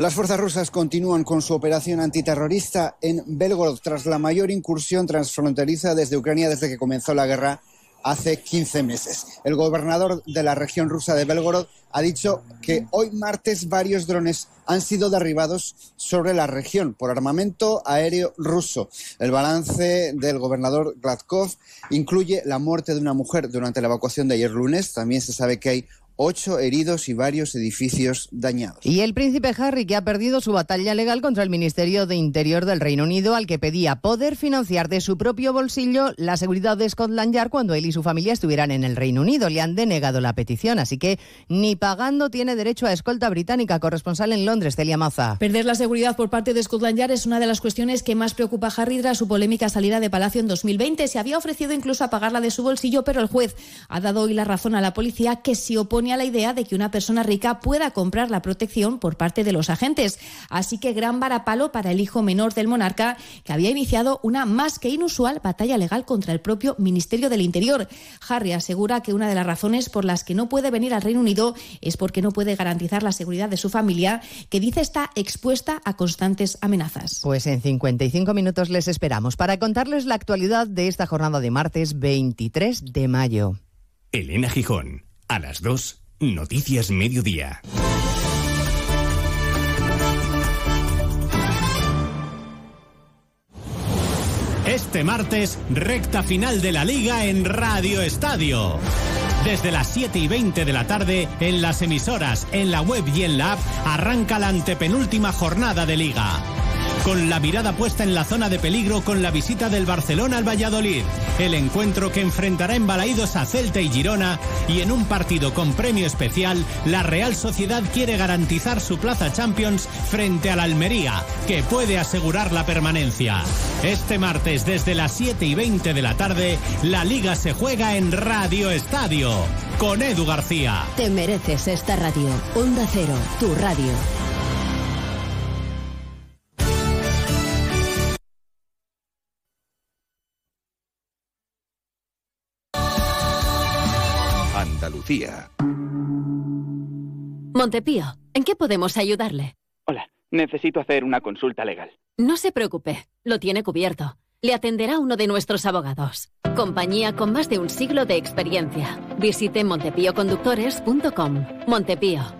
Las fuerzas rusas continúan con su operación antiterrorista en Belgorod tras la mayor incursión transfronteriza desde Ucrania desde que comenzó la guerra hace 15 meses. El gobernador de la región rusa de Belgorod ha dicho que hoy martes varios drones han sido derribados sobre la región por armamento aéreo ruso. El balance del gobernador Gladkov incluye la muerte de una mujer durante la evacuación de ayer lunes. También se sabe que hay ocho heridos y varios edificios dañados. Y el príncipe Harry, que ha perdido su batalla legal contra el Ministerio de Interior del Reino Unido, al que pedía poder financiar de su propio bolsillo la seguridad de Scotland Yard cuando él y su familia estuvieran en el Reino Unido. Le han denegado la petición, así que ni pagando tiene derecho a escolta británica. Corresponsal en Londres, Celia Maza. Perder la seguridad por parte de Scotland Yard es una de las cuestiones que más preocupa a Harry tras su polémica salida de Palacio en 2020. Se había ofrecido incluso a pagarla de su bolsillo, pero el juez ha dado hoy la razón a la policía que se opone a la idea de que una persona rica pueda comprar la protección por parte de los agentes. Así que gran varapalo para el hijo menor del monarca, que había iniciado una más que inusual batalla legal contra el propio Ministerio del Interior. Harry asegura que una de las razones por las que no puede venir al Reino Unido es porque no puede garantizar la seguridad de su familia, que dice está expuesta a constantes amenazas. Pues en 55 minutos les esperamos para contarles la actualidad de esta jornada de martes 23 de mayo. Elena Gijón, a las 2 Noticias Mediodía. Este martes, recta final de la liga en Radio Estadio. Desde las 7 y 20 de la tarde, en las emisoras, en la web y en la app, arranca la antepenúltima jornada de liga con la mirada puesta en la zona de peligro con la visita del Barcelona al Valladolid, el encuentro que enfrentará en Balaídos a Celta y Girona y en un partido con premio especial, la Real Sociedad quiere garantizar su plaza Champions frente al Almería, que puede asegurar la permanencia. Este martes desde las 7 y 20 de la tarde, la liga se juega en Radio Estadio con Edu García. Te mereces esta radio. Onda Cero, tu radio. Montepío, ¿en qué podemos ayudarle? Hola, necesito hacer una consulta legal. No se preocupe, lo tiene cubierto. Le atenderá uno de nuestros abogados. Compañía con más de un siglo de experiencia. Visite montepíoconductores.com. Montepío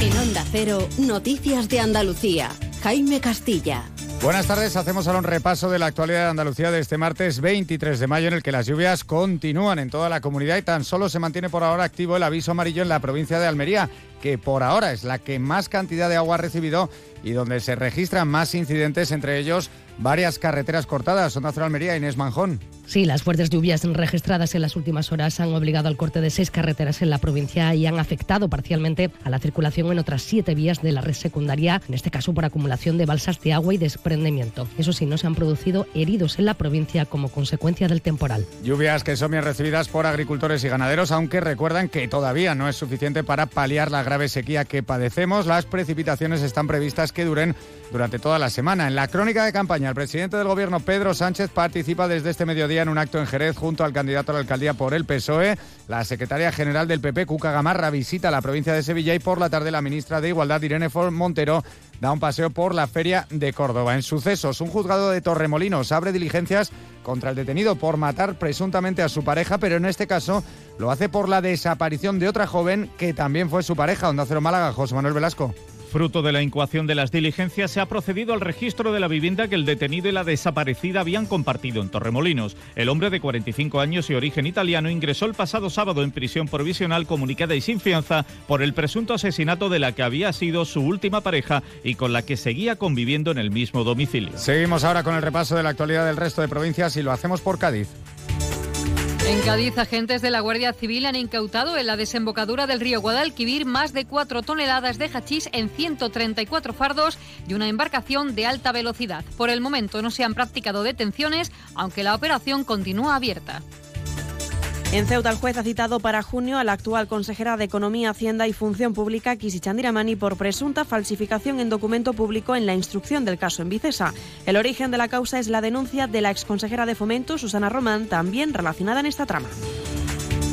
En Onda Cero, Noticias de Andalucía. Jaime Castilla. Buenas tardes, hacemos ahora un repaso de la actualidad de Andalucía de este martes 23 de mayo en el que las lluvias continúan en toda la comunidad y tan solo se mantiene por ahora activo el aviso amarillo en la provincia de Almería, que por ahora es la que más cantidad de agua ha recibido y donde se registran más incidentes, entre ellos varias carreteras cortadas. Cero Almería, Inés Manjón. Sí, las fuertes lluvias registradas en las últimas horas han obligado al corte de seis carreteras en la provincia y han afectado parcialmente a la circulación en otras siete vías de la red secundaria, en este caso por acumulación de balsas de agua y desprendimiento. Eso sí, no se han producido heridos en la provincia como consecuencia del temporal. Lluvias que son bien recibidas por agricultores y ganaderos, aunque recuerdan que todavía no es suficiente para paliar la grave sequía que padecemos. Las precipitaciones están previstas que duren durante toda la semana. En la crónica de campaña, el presidente del gobierno, Pedro Sánchez, participa desde este mediodía en un acto en Jerez junto al candidato a la alcaldía por el PSOE. La secretaria general del PP, Cuca Gamarra, visita la provincia de Sevilla y por la tarde la ministra de Igualdad, Irene Montero, da un paseo por la feria de Córdoba. En sucesos, un juzgado de Torremolinos abre diligencias contra el detenido por matar presuntamente a su pareja, pero en este caso lo hace por la desaparición de otra joven que también fue su pareja, Onda Cero Málaga, José Manuel Velasco. Fruto de la incoación de las diligencias, se ha procedido al registro de la vivienda que el detenido y la desaparecida habían compartido en Torremolinos. El hombre de 45 años y origen italiano ingresó el pasado sábado en prisión provisional comunicada y sin fianza por el presunto asesinato de la que había sido su última pareja y con la que seguía conviviendo en el mismo domicilio. Seguimos ahora con el repaso de la actualidad del resto de provincias y lo hacemos por Cádiz. En Cádiz, agentes de la Guardia Civil han incautado en la desembocadura del río Guadalquivir más de 4 toneladas de hachís en 134 fardos y una embarcación de alta velocidad. Por el momento no se han practicado detenciones, aunque la operación continúa abierta. En Ceuta, el juez ha citado para junio a la actual consejera de Economía, Hacienda y Función Pública, Kisi Chandiramani, por presunta falsificación en documento público en la instrucción del caso en Vicesa. El origen de la causa es la denuncia de la exconsejera de Fomento, Susana Román, también relacionada en esta trama.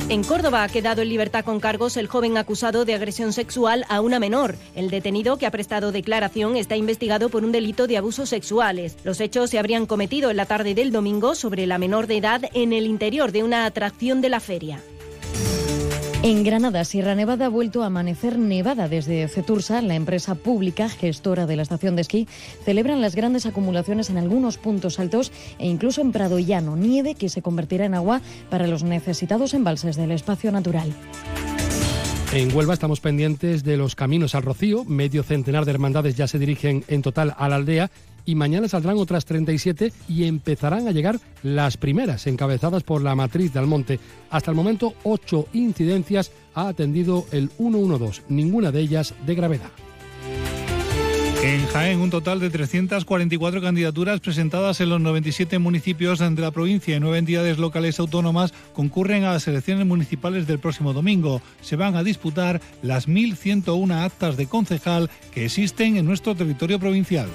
En Córdoba ha quedado en libertad con cargos el joven acusado de agresión sexual a una menor. El detenido que ha prestado declaración está investigado por un delito de abusos sexuales. Los hechos se habrían cometido en la tarde del domingo sobre la menor de edad en el interior de una atracción de la feria. En Granada, Sierra Nevada ha vuelto a amanecer nevada desde Cetursa, la empresa pública gestora de la estación de esquí, celebran las grandes acumulaciones en algunos puntos altos e incluso en Prado Llano, nieve que se convertirá en agua para los necesitados embalses del espacio natural. En Huelva estamos pendientes de los caminos al Rocío. Medio centenar de hermandades ya se dirigen en total a la aldea y mañana saldrán otras 37 y empezarán a llegar las primeras, encabezadas por la matriz de Almonte. Hasta el momento, ocho incidencias ha atendido el 112, ninguna de ellas de gravedad. En Jaén, un total de 344 candidaturas presentadas en los 97 municipios de la provincia y nueve entidades locales autónomas concurren a las elecciones municipales del próximo domingo. Se van a disputar las 1.101 actas de concejal que existen en nuestro territorio provincial.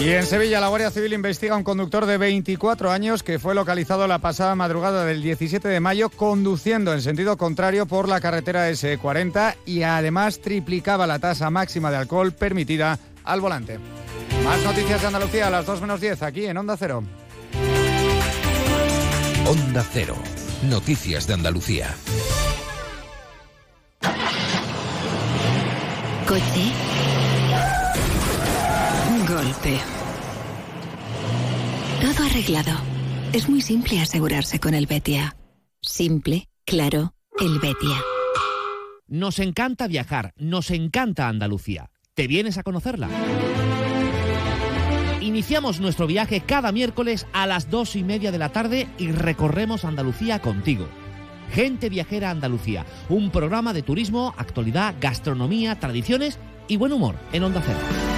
Y en Sevilla, la Guardia Civil investiga a un conductor de 24 años que fue localizado la pasada madrugada del 17 de mayo conduciendo en sentido contrario por la carretera S40 y además triplicaba la tasa máxima de alcohol permitida al volante. Más noticias de Andalucía a las 2 menos 10 aquí en Onda Cero. Onda Cero. Noticias de Andalucía. Coche. Todo arreglado. Es muy simple asegurarse con el Betia. Simple, claro, el Betia. Nos encanta viajar, nos encanta Andalucía. ¿Te vienes a conocerla? Iniciamos nuestro viaje cada miércoles a las dos y media de la tarde y recorremos Andalucía contigo. Gente Viajera Andalucía, un programa de turismo, actualidad, gastronomía, tradiciones y buen humor en Onda Cero.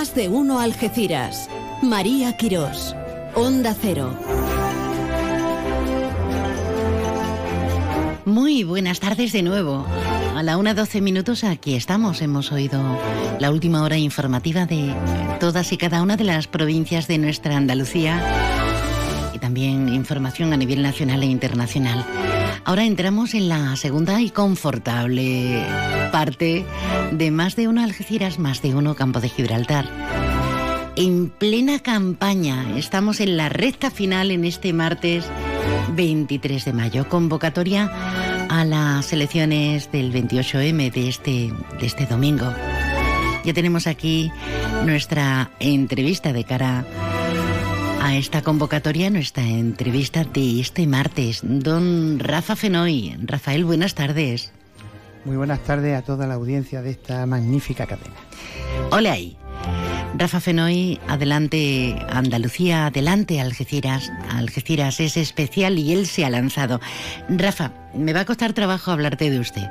Más de uno Algeciras. María Quirós. Onda Cero. Muy buenas tardes de nuevo. A la 1.12 minutos aquí estamos. Hemos oído la última hora informativa de todas y cada una de las provincias de nuestra Andalucía y también información a nivel nacional e internacional. Ahora entramos en la segunda y confortable parte de más de uno Algeciras, más de uno Campo de Gibraltar. En plena campaña, estamos en la recta final en este martes 23 de mayo, convocatoria a las elecciones del 28M de este, de este domingo. Ya tenemos aquí nuestra entrevista de cara a esta convocatoria, nuestra entrevista de este martes. Don Rafa Fenoy. Rafael, buenas tardes. Muy buenas tardes a toda la audiencia de esta magnífica cadena. Hola ahí. Rafa Fenoy, adelante Andalucía, adelante Algeciras. Algeciras es especial y él se ha lanzado. Rafa, me va a costar trabajo hablarte de usted,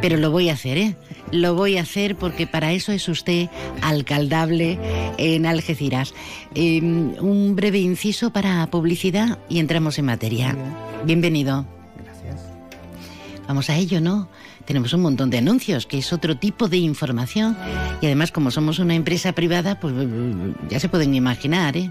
pero lo voy a hacer, ¿eh? Lo voy a hacer porque para eso es usted alcaldable en Algeciras. Eh, un breve inciso para publicidad y entramos en materia. Bienvenido. Gracias. Vamos a ello, ¿no? tenemos un montón de anuncios, que es otro tipo de información. Y además, como somos una empresa privada, pues ya se pueden imaginar, ¿eh?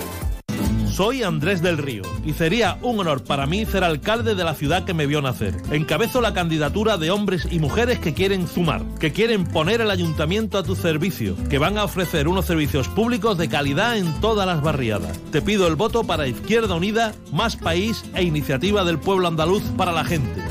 Soy Andrés del Río y sería un honor para mí ser alcalde de la ciudad que me vio nacer. Encabezo la candidatura de hombres y mujeres que quieren sumar, que quieren poner el ayuntamiento a tu servicio, que van a ofrecer unos servicios públicos de calidad en todas las barriadas. Te pido el voto para Izquierda Unida, Más País e Iniciativa del Pueblo Andaluz para la gente.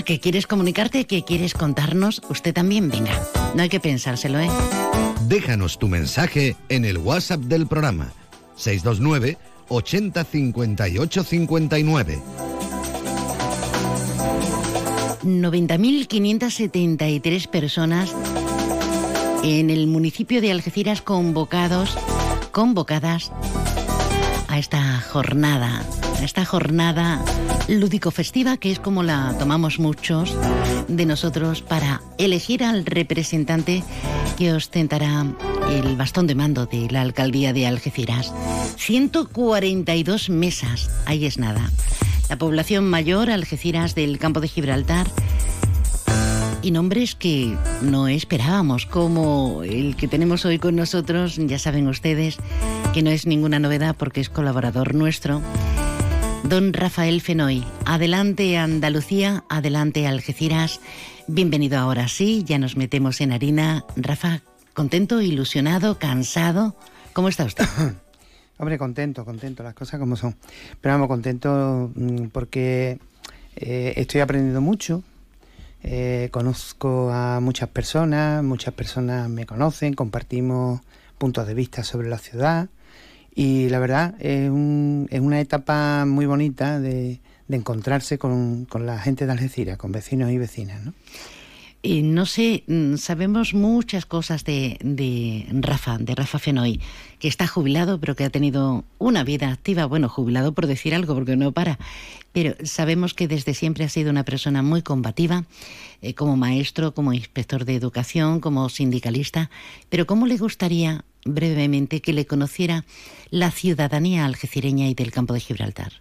Ah, que quieres comunicarte, que quieres contarnos, usted también, venga. No hay que pensárselo, ¿eh? Déjanos tu mensaje en el WhatsApp del programa 629 80 58 59. 90.573 personas en el municipio de Algeciras convocados, convocadas a esta jornada, esta jornada lúdico-festiva que es como la tomamos muchos de nosotros para elegir al representante que ostentará el bastón de mando de la alcaldía de Algeciras. 142 mesas, ahí es nada. La población mayor, Algeciras del campo de Gibraltar, y nombres que no esperábamos, como el que tenemos hoy con nosotros, ya saben ustedes que no es ninguna novedad porque es colaborador nuestro, don Rafael Fenoy. Adelante Andalucía, adelante Algeciras. Bienvenido ahora sí, ya nos metemos en harina. Rafa, contento, ilusionado, cansado. ¿Cómo está usted? *coughs* Hombre, contento, contento, las cosas como son. Pero vamos, contento mm, porque eh, estoy aprendiendo mucho, eh, conozco a muchas personas, muchas personas me conocen, compartimos puntos de vista sobre la ciudad y la verdad es, una etapa muy bonita de, encontrarse con, la gente de Algeciras, con vecinos y vecinas. ¿no? Y no sé, mm, sabemos muchas cosas de, de, Rafa, de Rafa Fenoy, que está jubilado, pero que ha tenido una vida activa, bueno, jubilado por decir algo, porque no para, pero sabemos que desde siempre ha sido una persona muy combativa, eh, como maestro, como inspector de educación, como sindicalista, pero ¿cómo le gustaría brevemente que le conociera la ciudadanía algecireña y del campo de Gibraltar?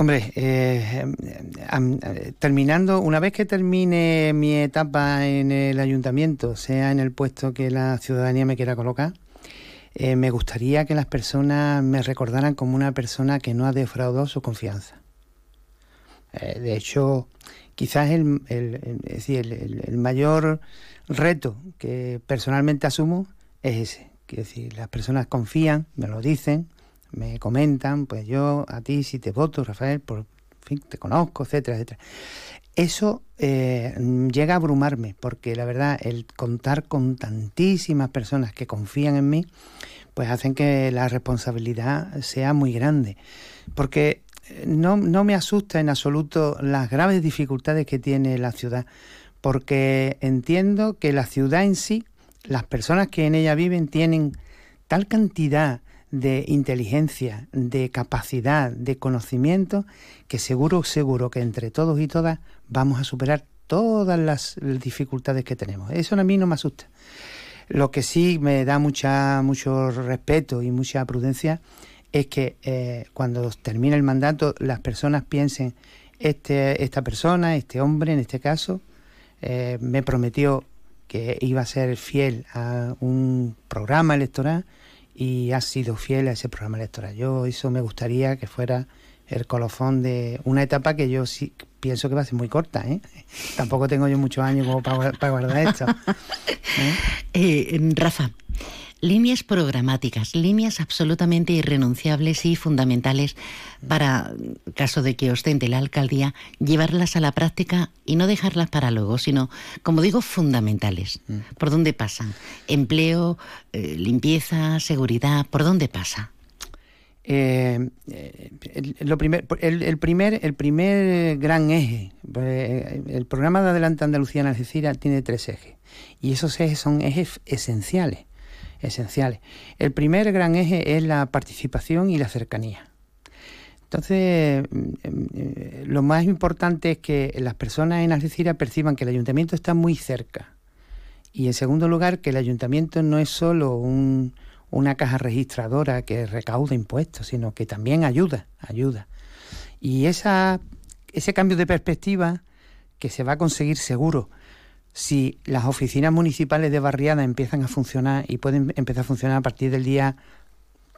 Hombre, eh, eh, terminando, una vez que termine mi etapa en el ayuntamiento, sea en el puesto que la ciudadanía me quiera colocar, eh, me gustaría que las personas me recordaran como una persona que no ha defraudado su confianza. de hecho, quizás el, el, mayor reto que personalmente asumo es ese. Que decir, las personas confían, me lo dicen, me comentan, pues yo a ti si te voto, Rafael, por fin, te conozco, etcétera, etcétera. Eso eh, llega a abrumarme, porque la verdad, el contar con tantísimas personas que confían en mí, pues hacen que la responsabilidad sea muy grande. Porque eh, no, no me asusta en absoluto las graves dificultades que tiene la ciudad, porque entiendo que la ciudad en sí, las personas que en ella viven, tienen tal cantidad de inteligencia, de capacidad, de conocimiento, que seguro, seguro que entre todos y todas vamos a superar todas las dificultades que tenemos. Eso a mí no me asusta. Lo que sí me da mucha, mucho respeto y mucha prudencia es que eh, cuando termine el mandato las personas piensen, este, esta persona, este hombre en este caso, eh, me prometió que iba a ser fiel a un programa electoral y ha sido fiel a ese programa electoral. Yo eso me gustaría que fuera el colofón de una etapa que yo sí pienso que va a ser muy corta. ¿eh? Tampoco tengo yo muchos años como para, guardar esto. *laughs* ¿eh? Rafa, líneas programáticas, líneas absolutamente irrenunciables y fundamentales para, caso de que ostente la alcaldía, llevarlas a la práctica y no dejarlas para luego, sino, como digo, fundamentales. Mm. ¿Por dónde pasan? Empleo, eh, limpieza, seguridad, ¿por dónde pasa? Eh, el, lo primer, el, primer, el primer gran eje, pues, el programa de Adelante Andalucía en Algeciras tiene tres ejes y esos ejes son ejes esenciales, esenciales. El primer gran eje es la participación y la cercanía. Entonces, mm, mm, lo más importante es que las personas en Algeciras perciban que el ayuntamiento está muy cerca. Y en segundo lugar, que el ayuntamiento no es solo un, una caja registradora que recauda impuestos, sino que también ayuda, ayuda. Y ese cambio de perspectiva que se va a conseguir seguro si las oficinas municipales de barriada empiezan a funcionar y pueden empezar a funcionar a partir del día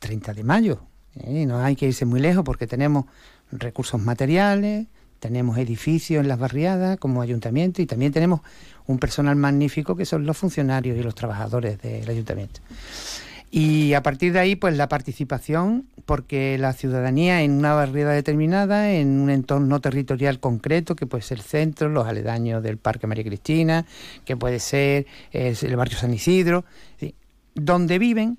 30 de mayo. ¿eh? No hay que irse muy lejos porque tenemos recursos materiales, tenemos edificios en las barriadas como ayuntamiento y también tenemos un personal magnífico que son los funcionarios y los trabajadores del ayuntamiento. Y a partir de ahí, pues la participación, porque la ciudadanía en una barriada determinada, en un entorno territorial concreto, que puede ser el centro, los aledaños del Parque María Cristina, que puede ser el barrio San Isidro, donde viven,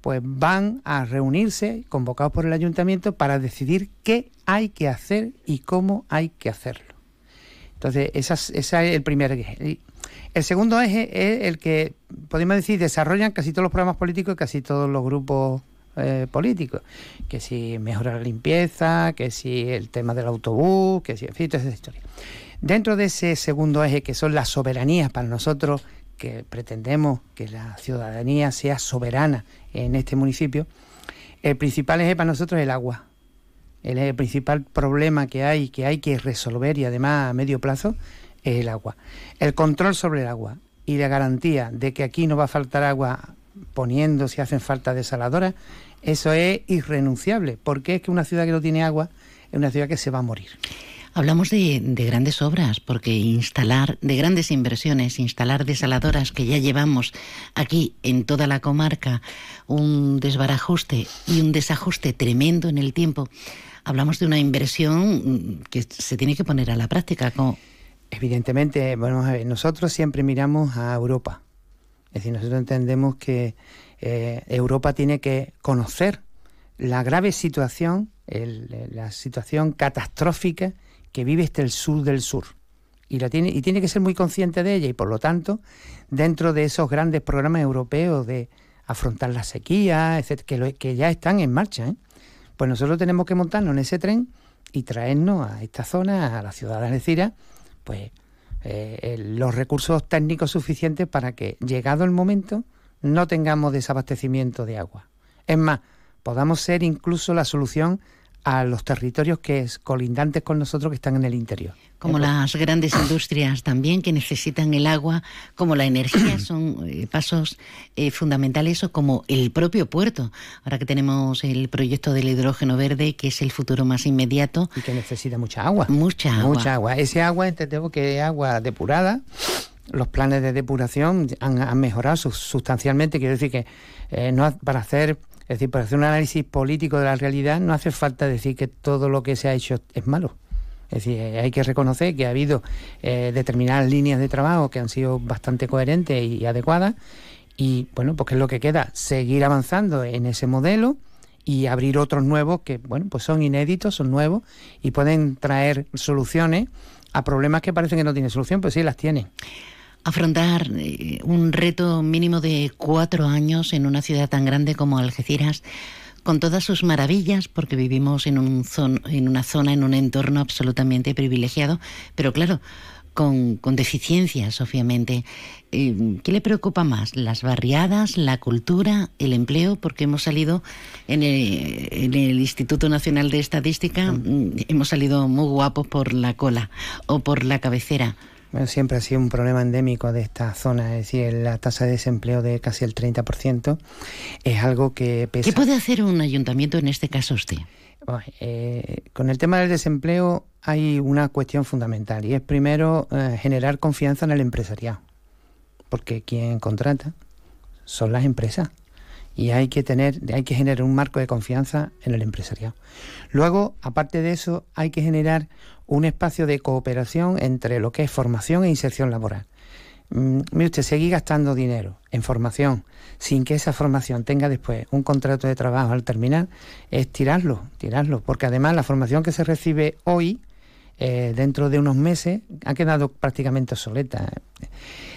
pues van a reunirse, convocados por el ayuntamiento, para decidir qué hay que hacer y cómo hay que hacerlo. Entonces, ese es el primer el segundo eje es el que, podemos decir, desarrollan casi todos los programas políticos y casi todos los grupos eh, políticos. Que si mejora la limpieza, que si el tema del autobús, que si, en fin, toda esa historia. Dentro de ese segundo eje, que son las soberanías para nosotros, que pretendemos que la ciudadanía sea soberana en este municipio, el principal eje para nosotros es el agua. El, el principal problema que hay, que hay que resolver y además a medio plazo, es el agua. El control sobre el agua y la garantía de que aquí no va a faltar agua poniendo si hacen falta desaladoras, eso es irrenunciable, porque es que una ciudad que no tiene agua es una ciudad que se va a morir. Hablamos de, grandes obras, porque instalar, de grandes inversiones, instalar desaladoras que ya llevamos aquí en toda la comarca, un desbarajuste y un desajuste tremendo en el tiempo. Hablamos de una inversión que se tiene que poner a la práctica. Como, Evidentemente, bueno, nosotros siempre miramos a Europa. Es decir, nosotros entendemos que eh, Europa tiene que conocer la grave situación, la situación catastrófica que vive este el sur del sur. Y, la tiene, y tiene que ser muy consciente de ella y por lo tanto, dentro de esos grandes programas europeos de afrontar la sequía, que, que ya están en marcha, ¿eh? pues nosotros tenemos que montarnos en ese tren y traernos a esta zona, a la ciudad de Algeciras, pues eh, los recursos técnicos suficientes para que, llegado el momento, no tengamos desabastecimiento de agua. Es más, podamos ser incluso la solución a los territorios que es colindantes con nosotros que están en el interior. Como las grandes *coughs* industrias también que necesitan el agua, como la energía, *coughs* son eh, pasos eh, fundamentales o como el propio puerto. Ahora que tenemos el proyecto del hidrógeno verde, que es el futuro más inmediato. Y que necesita mucha agua. Mucha agua. Mucha agua. Ese agua entendemos que es agua depurada. Los planes de depuración han, mejorado sustancialmente. Quiero decir que eh, no para hacer es decir, para hacer un análisis político de la realidad no hace falta decir que todo lo que se ha hecho es malo. Es decir, eh, hay que reconocer que ha habido eh, determinadas líneas de trabajo que han sido bastante coherentes y adecuadas. Y bueno, pues ¿qué es lo que queda? Seguir avanzando en ese modelo y abrir otros nuevos que, bueno, pues son inéditos, son nuevos y pueden traer soluciones a problemas que parecen que no tienen solución, pues sí las tienen afrontar eh, un reto mínimo de cuatro años en una ciudad tan grande como Algeciras, con todas sus maravillas, porque vivimos en, un en una zona, en un entorno absolutamente privilegiado, pero claro, con, deficiencias, obviamente. Eh, ¿Qué le preocupa más? ¿Las barriadas, la cultura, el empleo? Porque hemos salido en el, en el Instituto Nacional de Estadística, mm, hemos salido muy guapos por la cola o por la cabecera. Bueno, siempre ha sido un problema endémico de esta zona, es decir, la tasa de desempleo de casi el 30% es algo que pesa. ¿Qué puede hacer un ayuntamiento en este caso usted? Eh, con el tema del desempleo hay una cuestión fundamental y es primero eh, generar confianza en el empresariado, porque quien contrata son las empresas y hay que tener, hay que generar un marco de confianza en el empresariado. Luego, aparte de eso, hay que generar un espacio de cooperación entre lo que es formación e inserción laboral. Mm, mire usted, seguir gastando dinero en formación sin que esa formación tenga después un contrato de trabajo al terminar, es tirarlo, tirarlo, porque además la formación que se recibe hoy, eh, dentro de unos meses, ha quedado prácticamente obsoleta.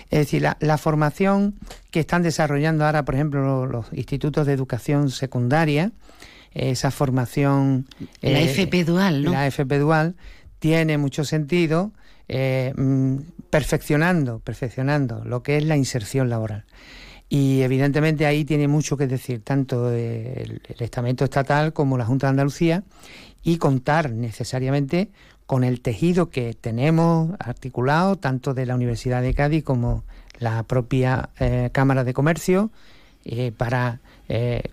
Es decir, la, formación que están desarrollando ahora, por ejemplo, los, institutos de educación secundaria, esa formación... La eh, FP Dual, ¿no? La FP Dual tiene mucho sentido eh, mm, perfeccionando, perfeccionando lo que es la inserción laboral. Y evidentemente ahí tiene mucho que decir tanto el, estamento estatal como la Junta de Andalucía y contar necesariamente con el tejido que tenemos articulado tanto de la Universidad de Cádiz como la propia eh, Cámara de Comercio eh, para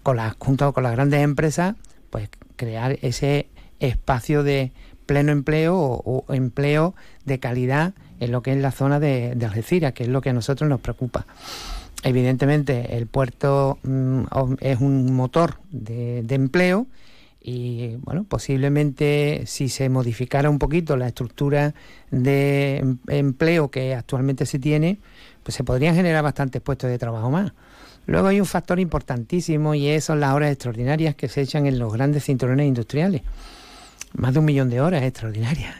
con la, junto con las grandes empresas pues crear ese espacio de pleno empleo o, empleo de calidad en lo que es la zona de, Algeciras, que es lo que a nosotros nos preocupa. Evidentemente, el puerto mm, es un motor de, empleo y, bueno, posiblemente si se modificara un poquito la estructura de em, empleo que actualmente se tiene, pues se podrían generar bastantes puestos de trabajo más. Luego hay un factor importantísimo y son las horas extraordinarias que se echan en los grandes cinturones industriales más de un millón de horas extraordinarias.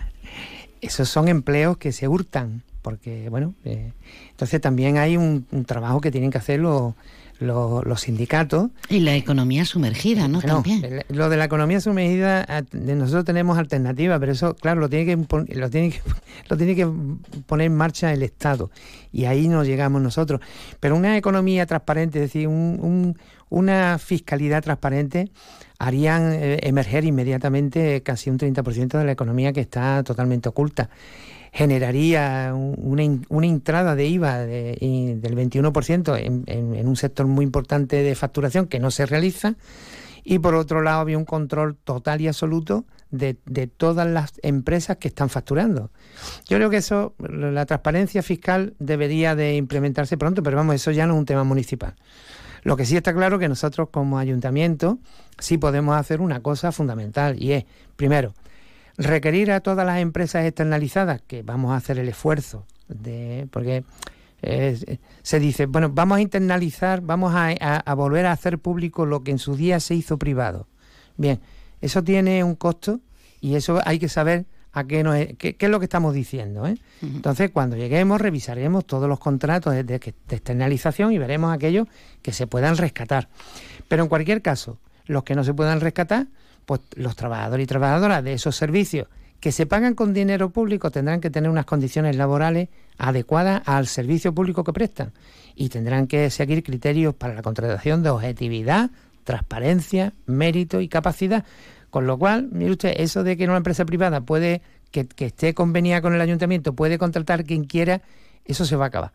Esos son empleos que se hurtan, porque, bueno, eh, entonces también hay un, trabajo que tienen que hacer los, los, sindicatos. Y la economía sumergida, ¿no? también. Lo de la economía sumergida, nosotros tenemos alternativas, pero eso, claro, lo tiene que, lo tiene que, *laughs* lo tiene que poner en marcha el Estado. Y ahí nos llegamos nosotros. Pero una economía transparente, es decir, un, una fiscalidad transparente, harían eh, emerger inmediatamente casi un 30% de la economía que está totalmente oculta. Generaría una, una entrada de IVA del 21% en, en, un sector muy importante de facturación que no se realiza. Y por otro lado había un control total y absoluto de, de, todas las empresas que están facturando. Yo creo que eso, la transparencia fiscal debería de implementarse pronto, pero vamos, eso ya no es un tema municipal. Lo que sí está claro que nosotros como ayuntamiento sí podemos hacer una cosa fundamental y es, primero, requerir a todas las empresas externalizadas que vamos a hacer el esfuerzo de porque eh, se dice, bueno, vamos a internalizar, vamos a, volver a hacer público lo que en su día se hizo privado. Bien, eso tiene un costo y eso hay que saber a qué, qué, es lo que estamos diciendo. ¿eh? Entonces, cuando lleguemos, revisaremos todos los contratos de, de, externalización y veremos aquellos que se puedan rescatar. Pero en cualquier caso, los que no se puedan rescatar, pues los trabajadores y trabajadoras de esos servicios que se pagan con dinero público tendrán que tener unas condiciones laborales adecuadas al servicio público que prestan y tendrán que seguir criterios para la contratación de objetividad, transparencia, mérito y capacidad con lo cual, mire usted, eso de que una empresa privada puede, que, esté convenida con el ayuntamiento, puede contratar quien quiera, eso se va a acabar.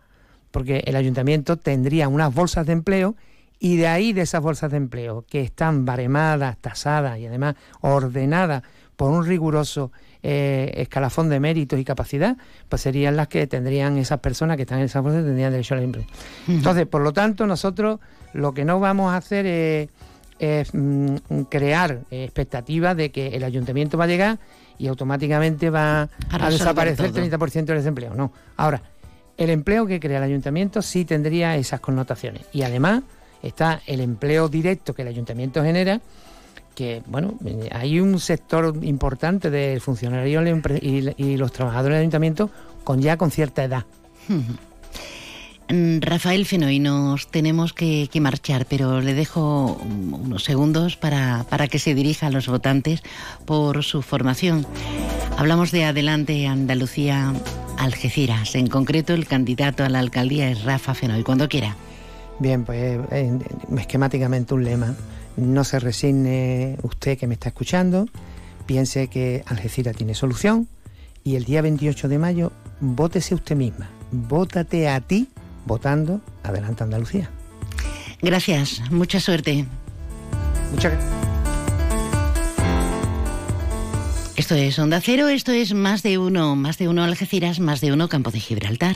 Porque el ayuntamiento tendría unas bolsas de empleo y de ahí de esas bolsas de empleo que están baremadas, tasadas y además ordenadas por un riguroso eh, escalafón de méritos y capacidad, pues serían las que tendrían esas personas que están en esas bolsas tendrían derecho al empleo. Entonces, por lo tanto, nosotros lo que no vamos a hacer es es mm, crear expectativas de que el ayuntamiento va a llegar y automáticamente va a, desaparecer el 30% del desempleo. No. Ahora, el empleo que crea el ayuntamiento sí tendría esas connotaciones. Y además está el empleo directo que el ayuntamiento genera, que, bueno, hay un sector importante de funcionarios y, los trabajadores del ayuntamiento con ya con cierta edad. Mm, Rafael Fenoy, nos tenemos que, marchar, pero le dejo unos segundos para, para, que se dirija a los votantes por su formación. Hablamos de Adelante Andalucía Algeciras. En concreto, el candidato a la alcaldía es Rafa Fenoy. Cuando quiera. Bien, pues eh, esquemáticamente un lema. No se resigne usted que me está escuchando. Piense que Algeciras tiene solución y el día 28 de mayo vótese usted misma, vótate a ti votando Adelante Andalucía. Gracias, mucha suerte. Muchas gracias. Esto es Onda Cero, esto es más de uno, más de uno Algeciras, más de uno Campo de Gibraltar.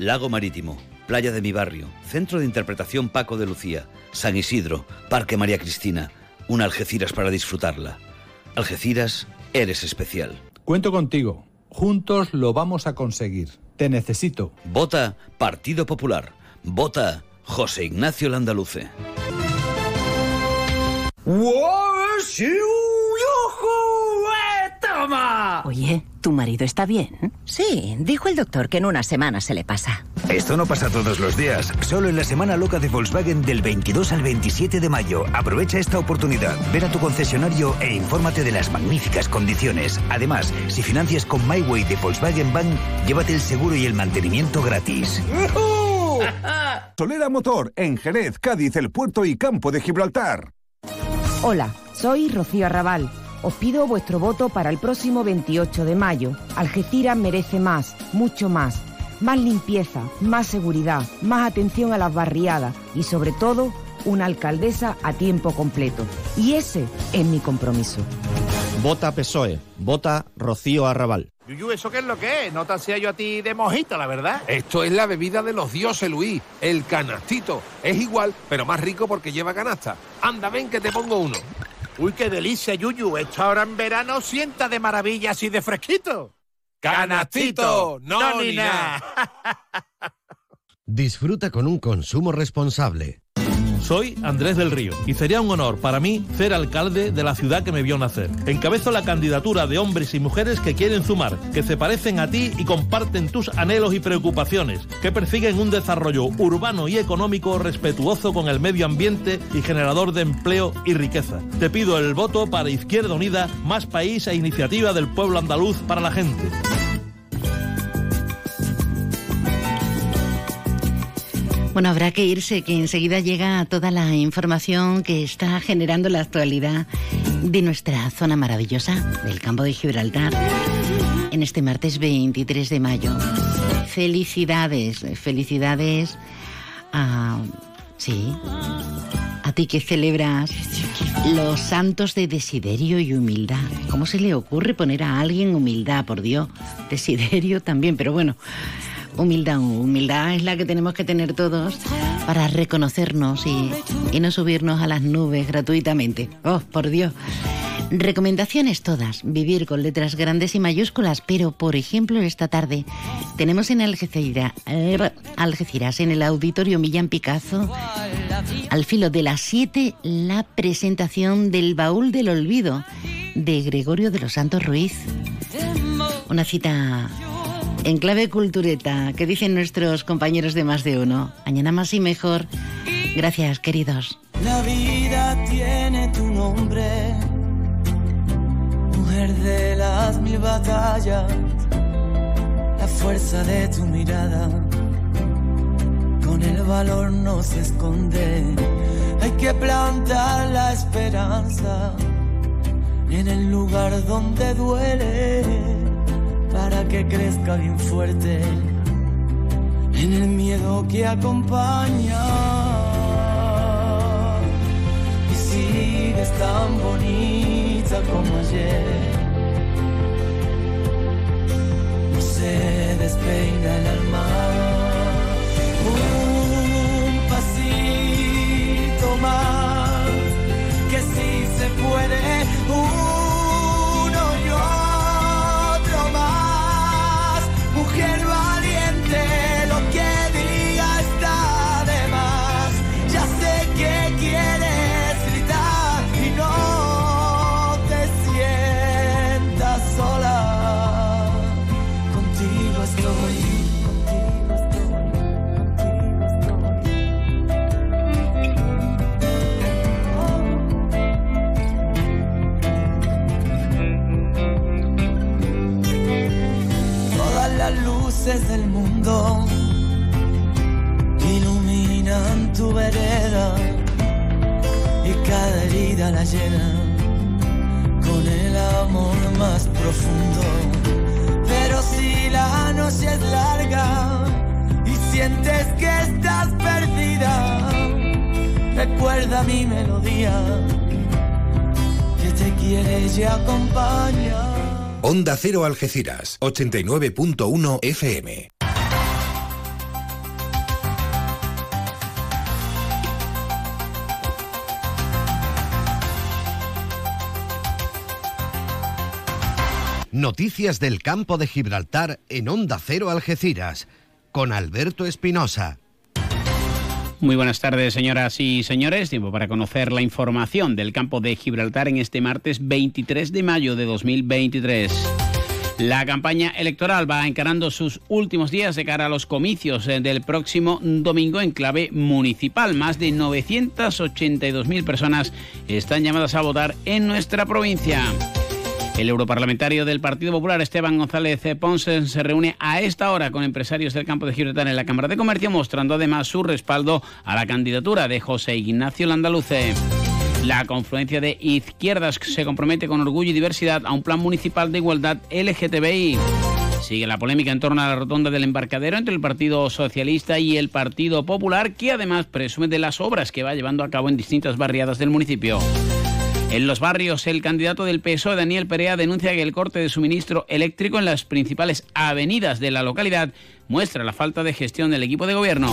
Lago Marítimo, Playa de mi Barrio, Centro de Interpretación Paco de Lucía, San Isidro, Parque María Cristina, una Algeciras para disfrutarla. Algeciras, eres especial. Cuento contigo. Juntos lo vamos a conseguir. Te necesito. Vota Partido Popular. Vota José Ignacio Landaluce. ¡Toma! Oye, ¿tu marido está bien? Sí, dijo el doctor que en una semana se le pasa. Esto no pasa todos los días, solo en la semana loca de Volkswagen del 22 al 27 de mayo. Aprovecha esta oportunidad, ven a tu concesionario e infórmate de las magníficas condiciones. Además, si financias con MyWay de Volkswagen Bank, llévate el seguro y el mantenimiento gratis. Solera Motor, en Jerez, Cádiz, El Puerto y Campo de Gibraltar. Hola, soy Rocío Arrabal. Os pido vuestro voto para el próximo 28 de mayo. Algeciras merece más, mucho más. Más limpieza, más seguridad, más atención a las barriadas y sobre todo una alcaldesa a tiempo completo. Y ese es mi compromiso. Vota PSOE, vota Rocío Arrabal. Yuyu, ¿eso qué es lo que es? No te hacía yo a ti de mojito, la verdad. Esto es la bebida de los dioses, Luis. El canastito. Es igual, pero más rico porque lleva canasta. Anda, ven que te pongo uno. Uy, qué delicia, Yuyu. Esto ahora en verano sienta de maravilla así de fresquito. ¡Canastito! ¡No, ni nada! *laughs* Disfruta con un consumo responsable. Soy Andrés del Río y sería un honor para mí ser alcalde de la ciudad que me vio nacer. Encabezo la candidatura de hombres y mujeres que quieren sumar, que se parecen a ti y comparten tus anhelos y preocupaciones, que persiguen un desarrollo urbano y económico respetuoso con el medio ambiente y generador de empleo y riqueza. Te pido el voto para Izquierda Unida, más país e iniciativa del pueblo andaluz para la gente. Bueno, habrá que irse, que enseguida llega toda la información que está generando la actualidad de nuestra zona maravillosa del campo de Gibraltar en este martes 23 de mayo. Felicidades, felicidades a... Sí, a ti que celebras los santos de desiderio y humildad. ¿Cómo se le ocurre poner a alguien humildad, por Dios? Desiderio también, pero bueno, humildad, humildad es la que tenemos que tener todos para reconocernos y, no subirnos a las nubes gratuitamente. Oh, por Dios. Recomendaciones todas, vivir con letras grandes y mayúsculas, pero por ejemplo esta tarde tenemos en Algeciras, Algeciras en el auditorio Millán Picazo, al filo de las 7, la presentación del Baúl del Olvido de Gregorio de los Santos Ruiz. Una cita en clave cultureta, que dicen nuestros compañeros de más de uno. Mañana más y mejor. Gracias, queridos. La vida tiene tu nombre, mujer de las mil batallas, la fuerza de tu mirada, con el valor no se esconde, hay que plantar la esperanza en el lugar donde duele, para que crezca bien fuerte, en el miedo que acompaña y sigues tan bonita como ayer. No se despeina el alma. Un pasito más, que si se puede. La llena con el amor más profundo. Pero si la noche es larga y sientes que estás perdida, recuerda mi melodía que te quiere y acompaña. Onda Cero Algeciras, 89.1 FM. Noticias del campo de Gibraltar en Onda Cero Algeciras, con Alberto Espinosa. Muy buenas tardes, señoras y señores. Tiempo para conocer la información del campo de Gibraltar en este martes 23 de mayo de 2023. La campaña electoral va encarando sus últimos días de cara a los comicios eh, del próximo domingo en clave municipal. Más de 982.000 personas están llamadas a votar en nuestra provincia. El europarlamentario del Partido Popular, Esteban González Ponce, se reúne a esta hora con empresarios del campo de Gibraltar en la Cámara de Comercio, mostrando además su respaldo a la candidatura de José Ignacio Landaluce. La confluencia de izquierdas se compromete con orgullo y diversidad a un plan municipal de igualdad LGTBI. Sigue la polémica en torno a la rotonda del embarcadero entre el Partido Socialista y el Partido Popular, que además presume de las obras que va llevando a cabo en distintas barriadas del municipio. En los barrios, el candidato del PSOE, Daniel Perea, denuncia que el corte de suministro eléctrico en las principales avenidas de la localidad muestra la falta de gestión del equipo de gobierno.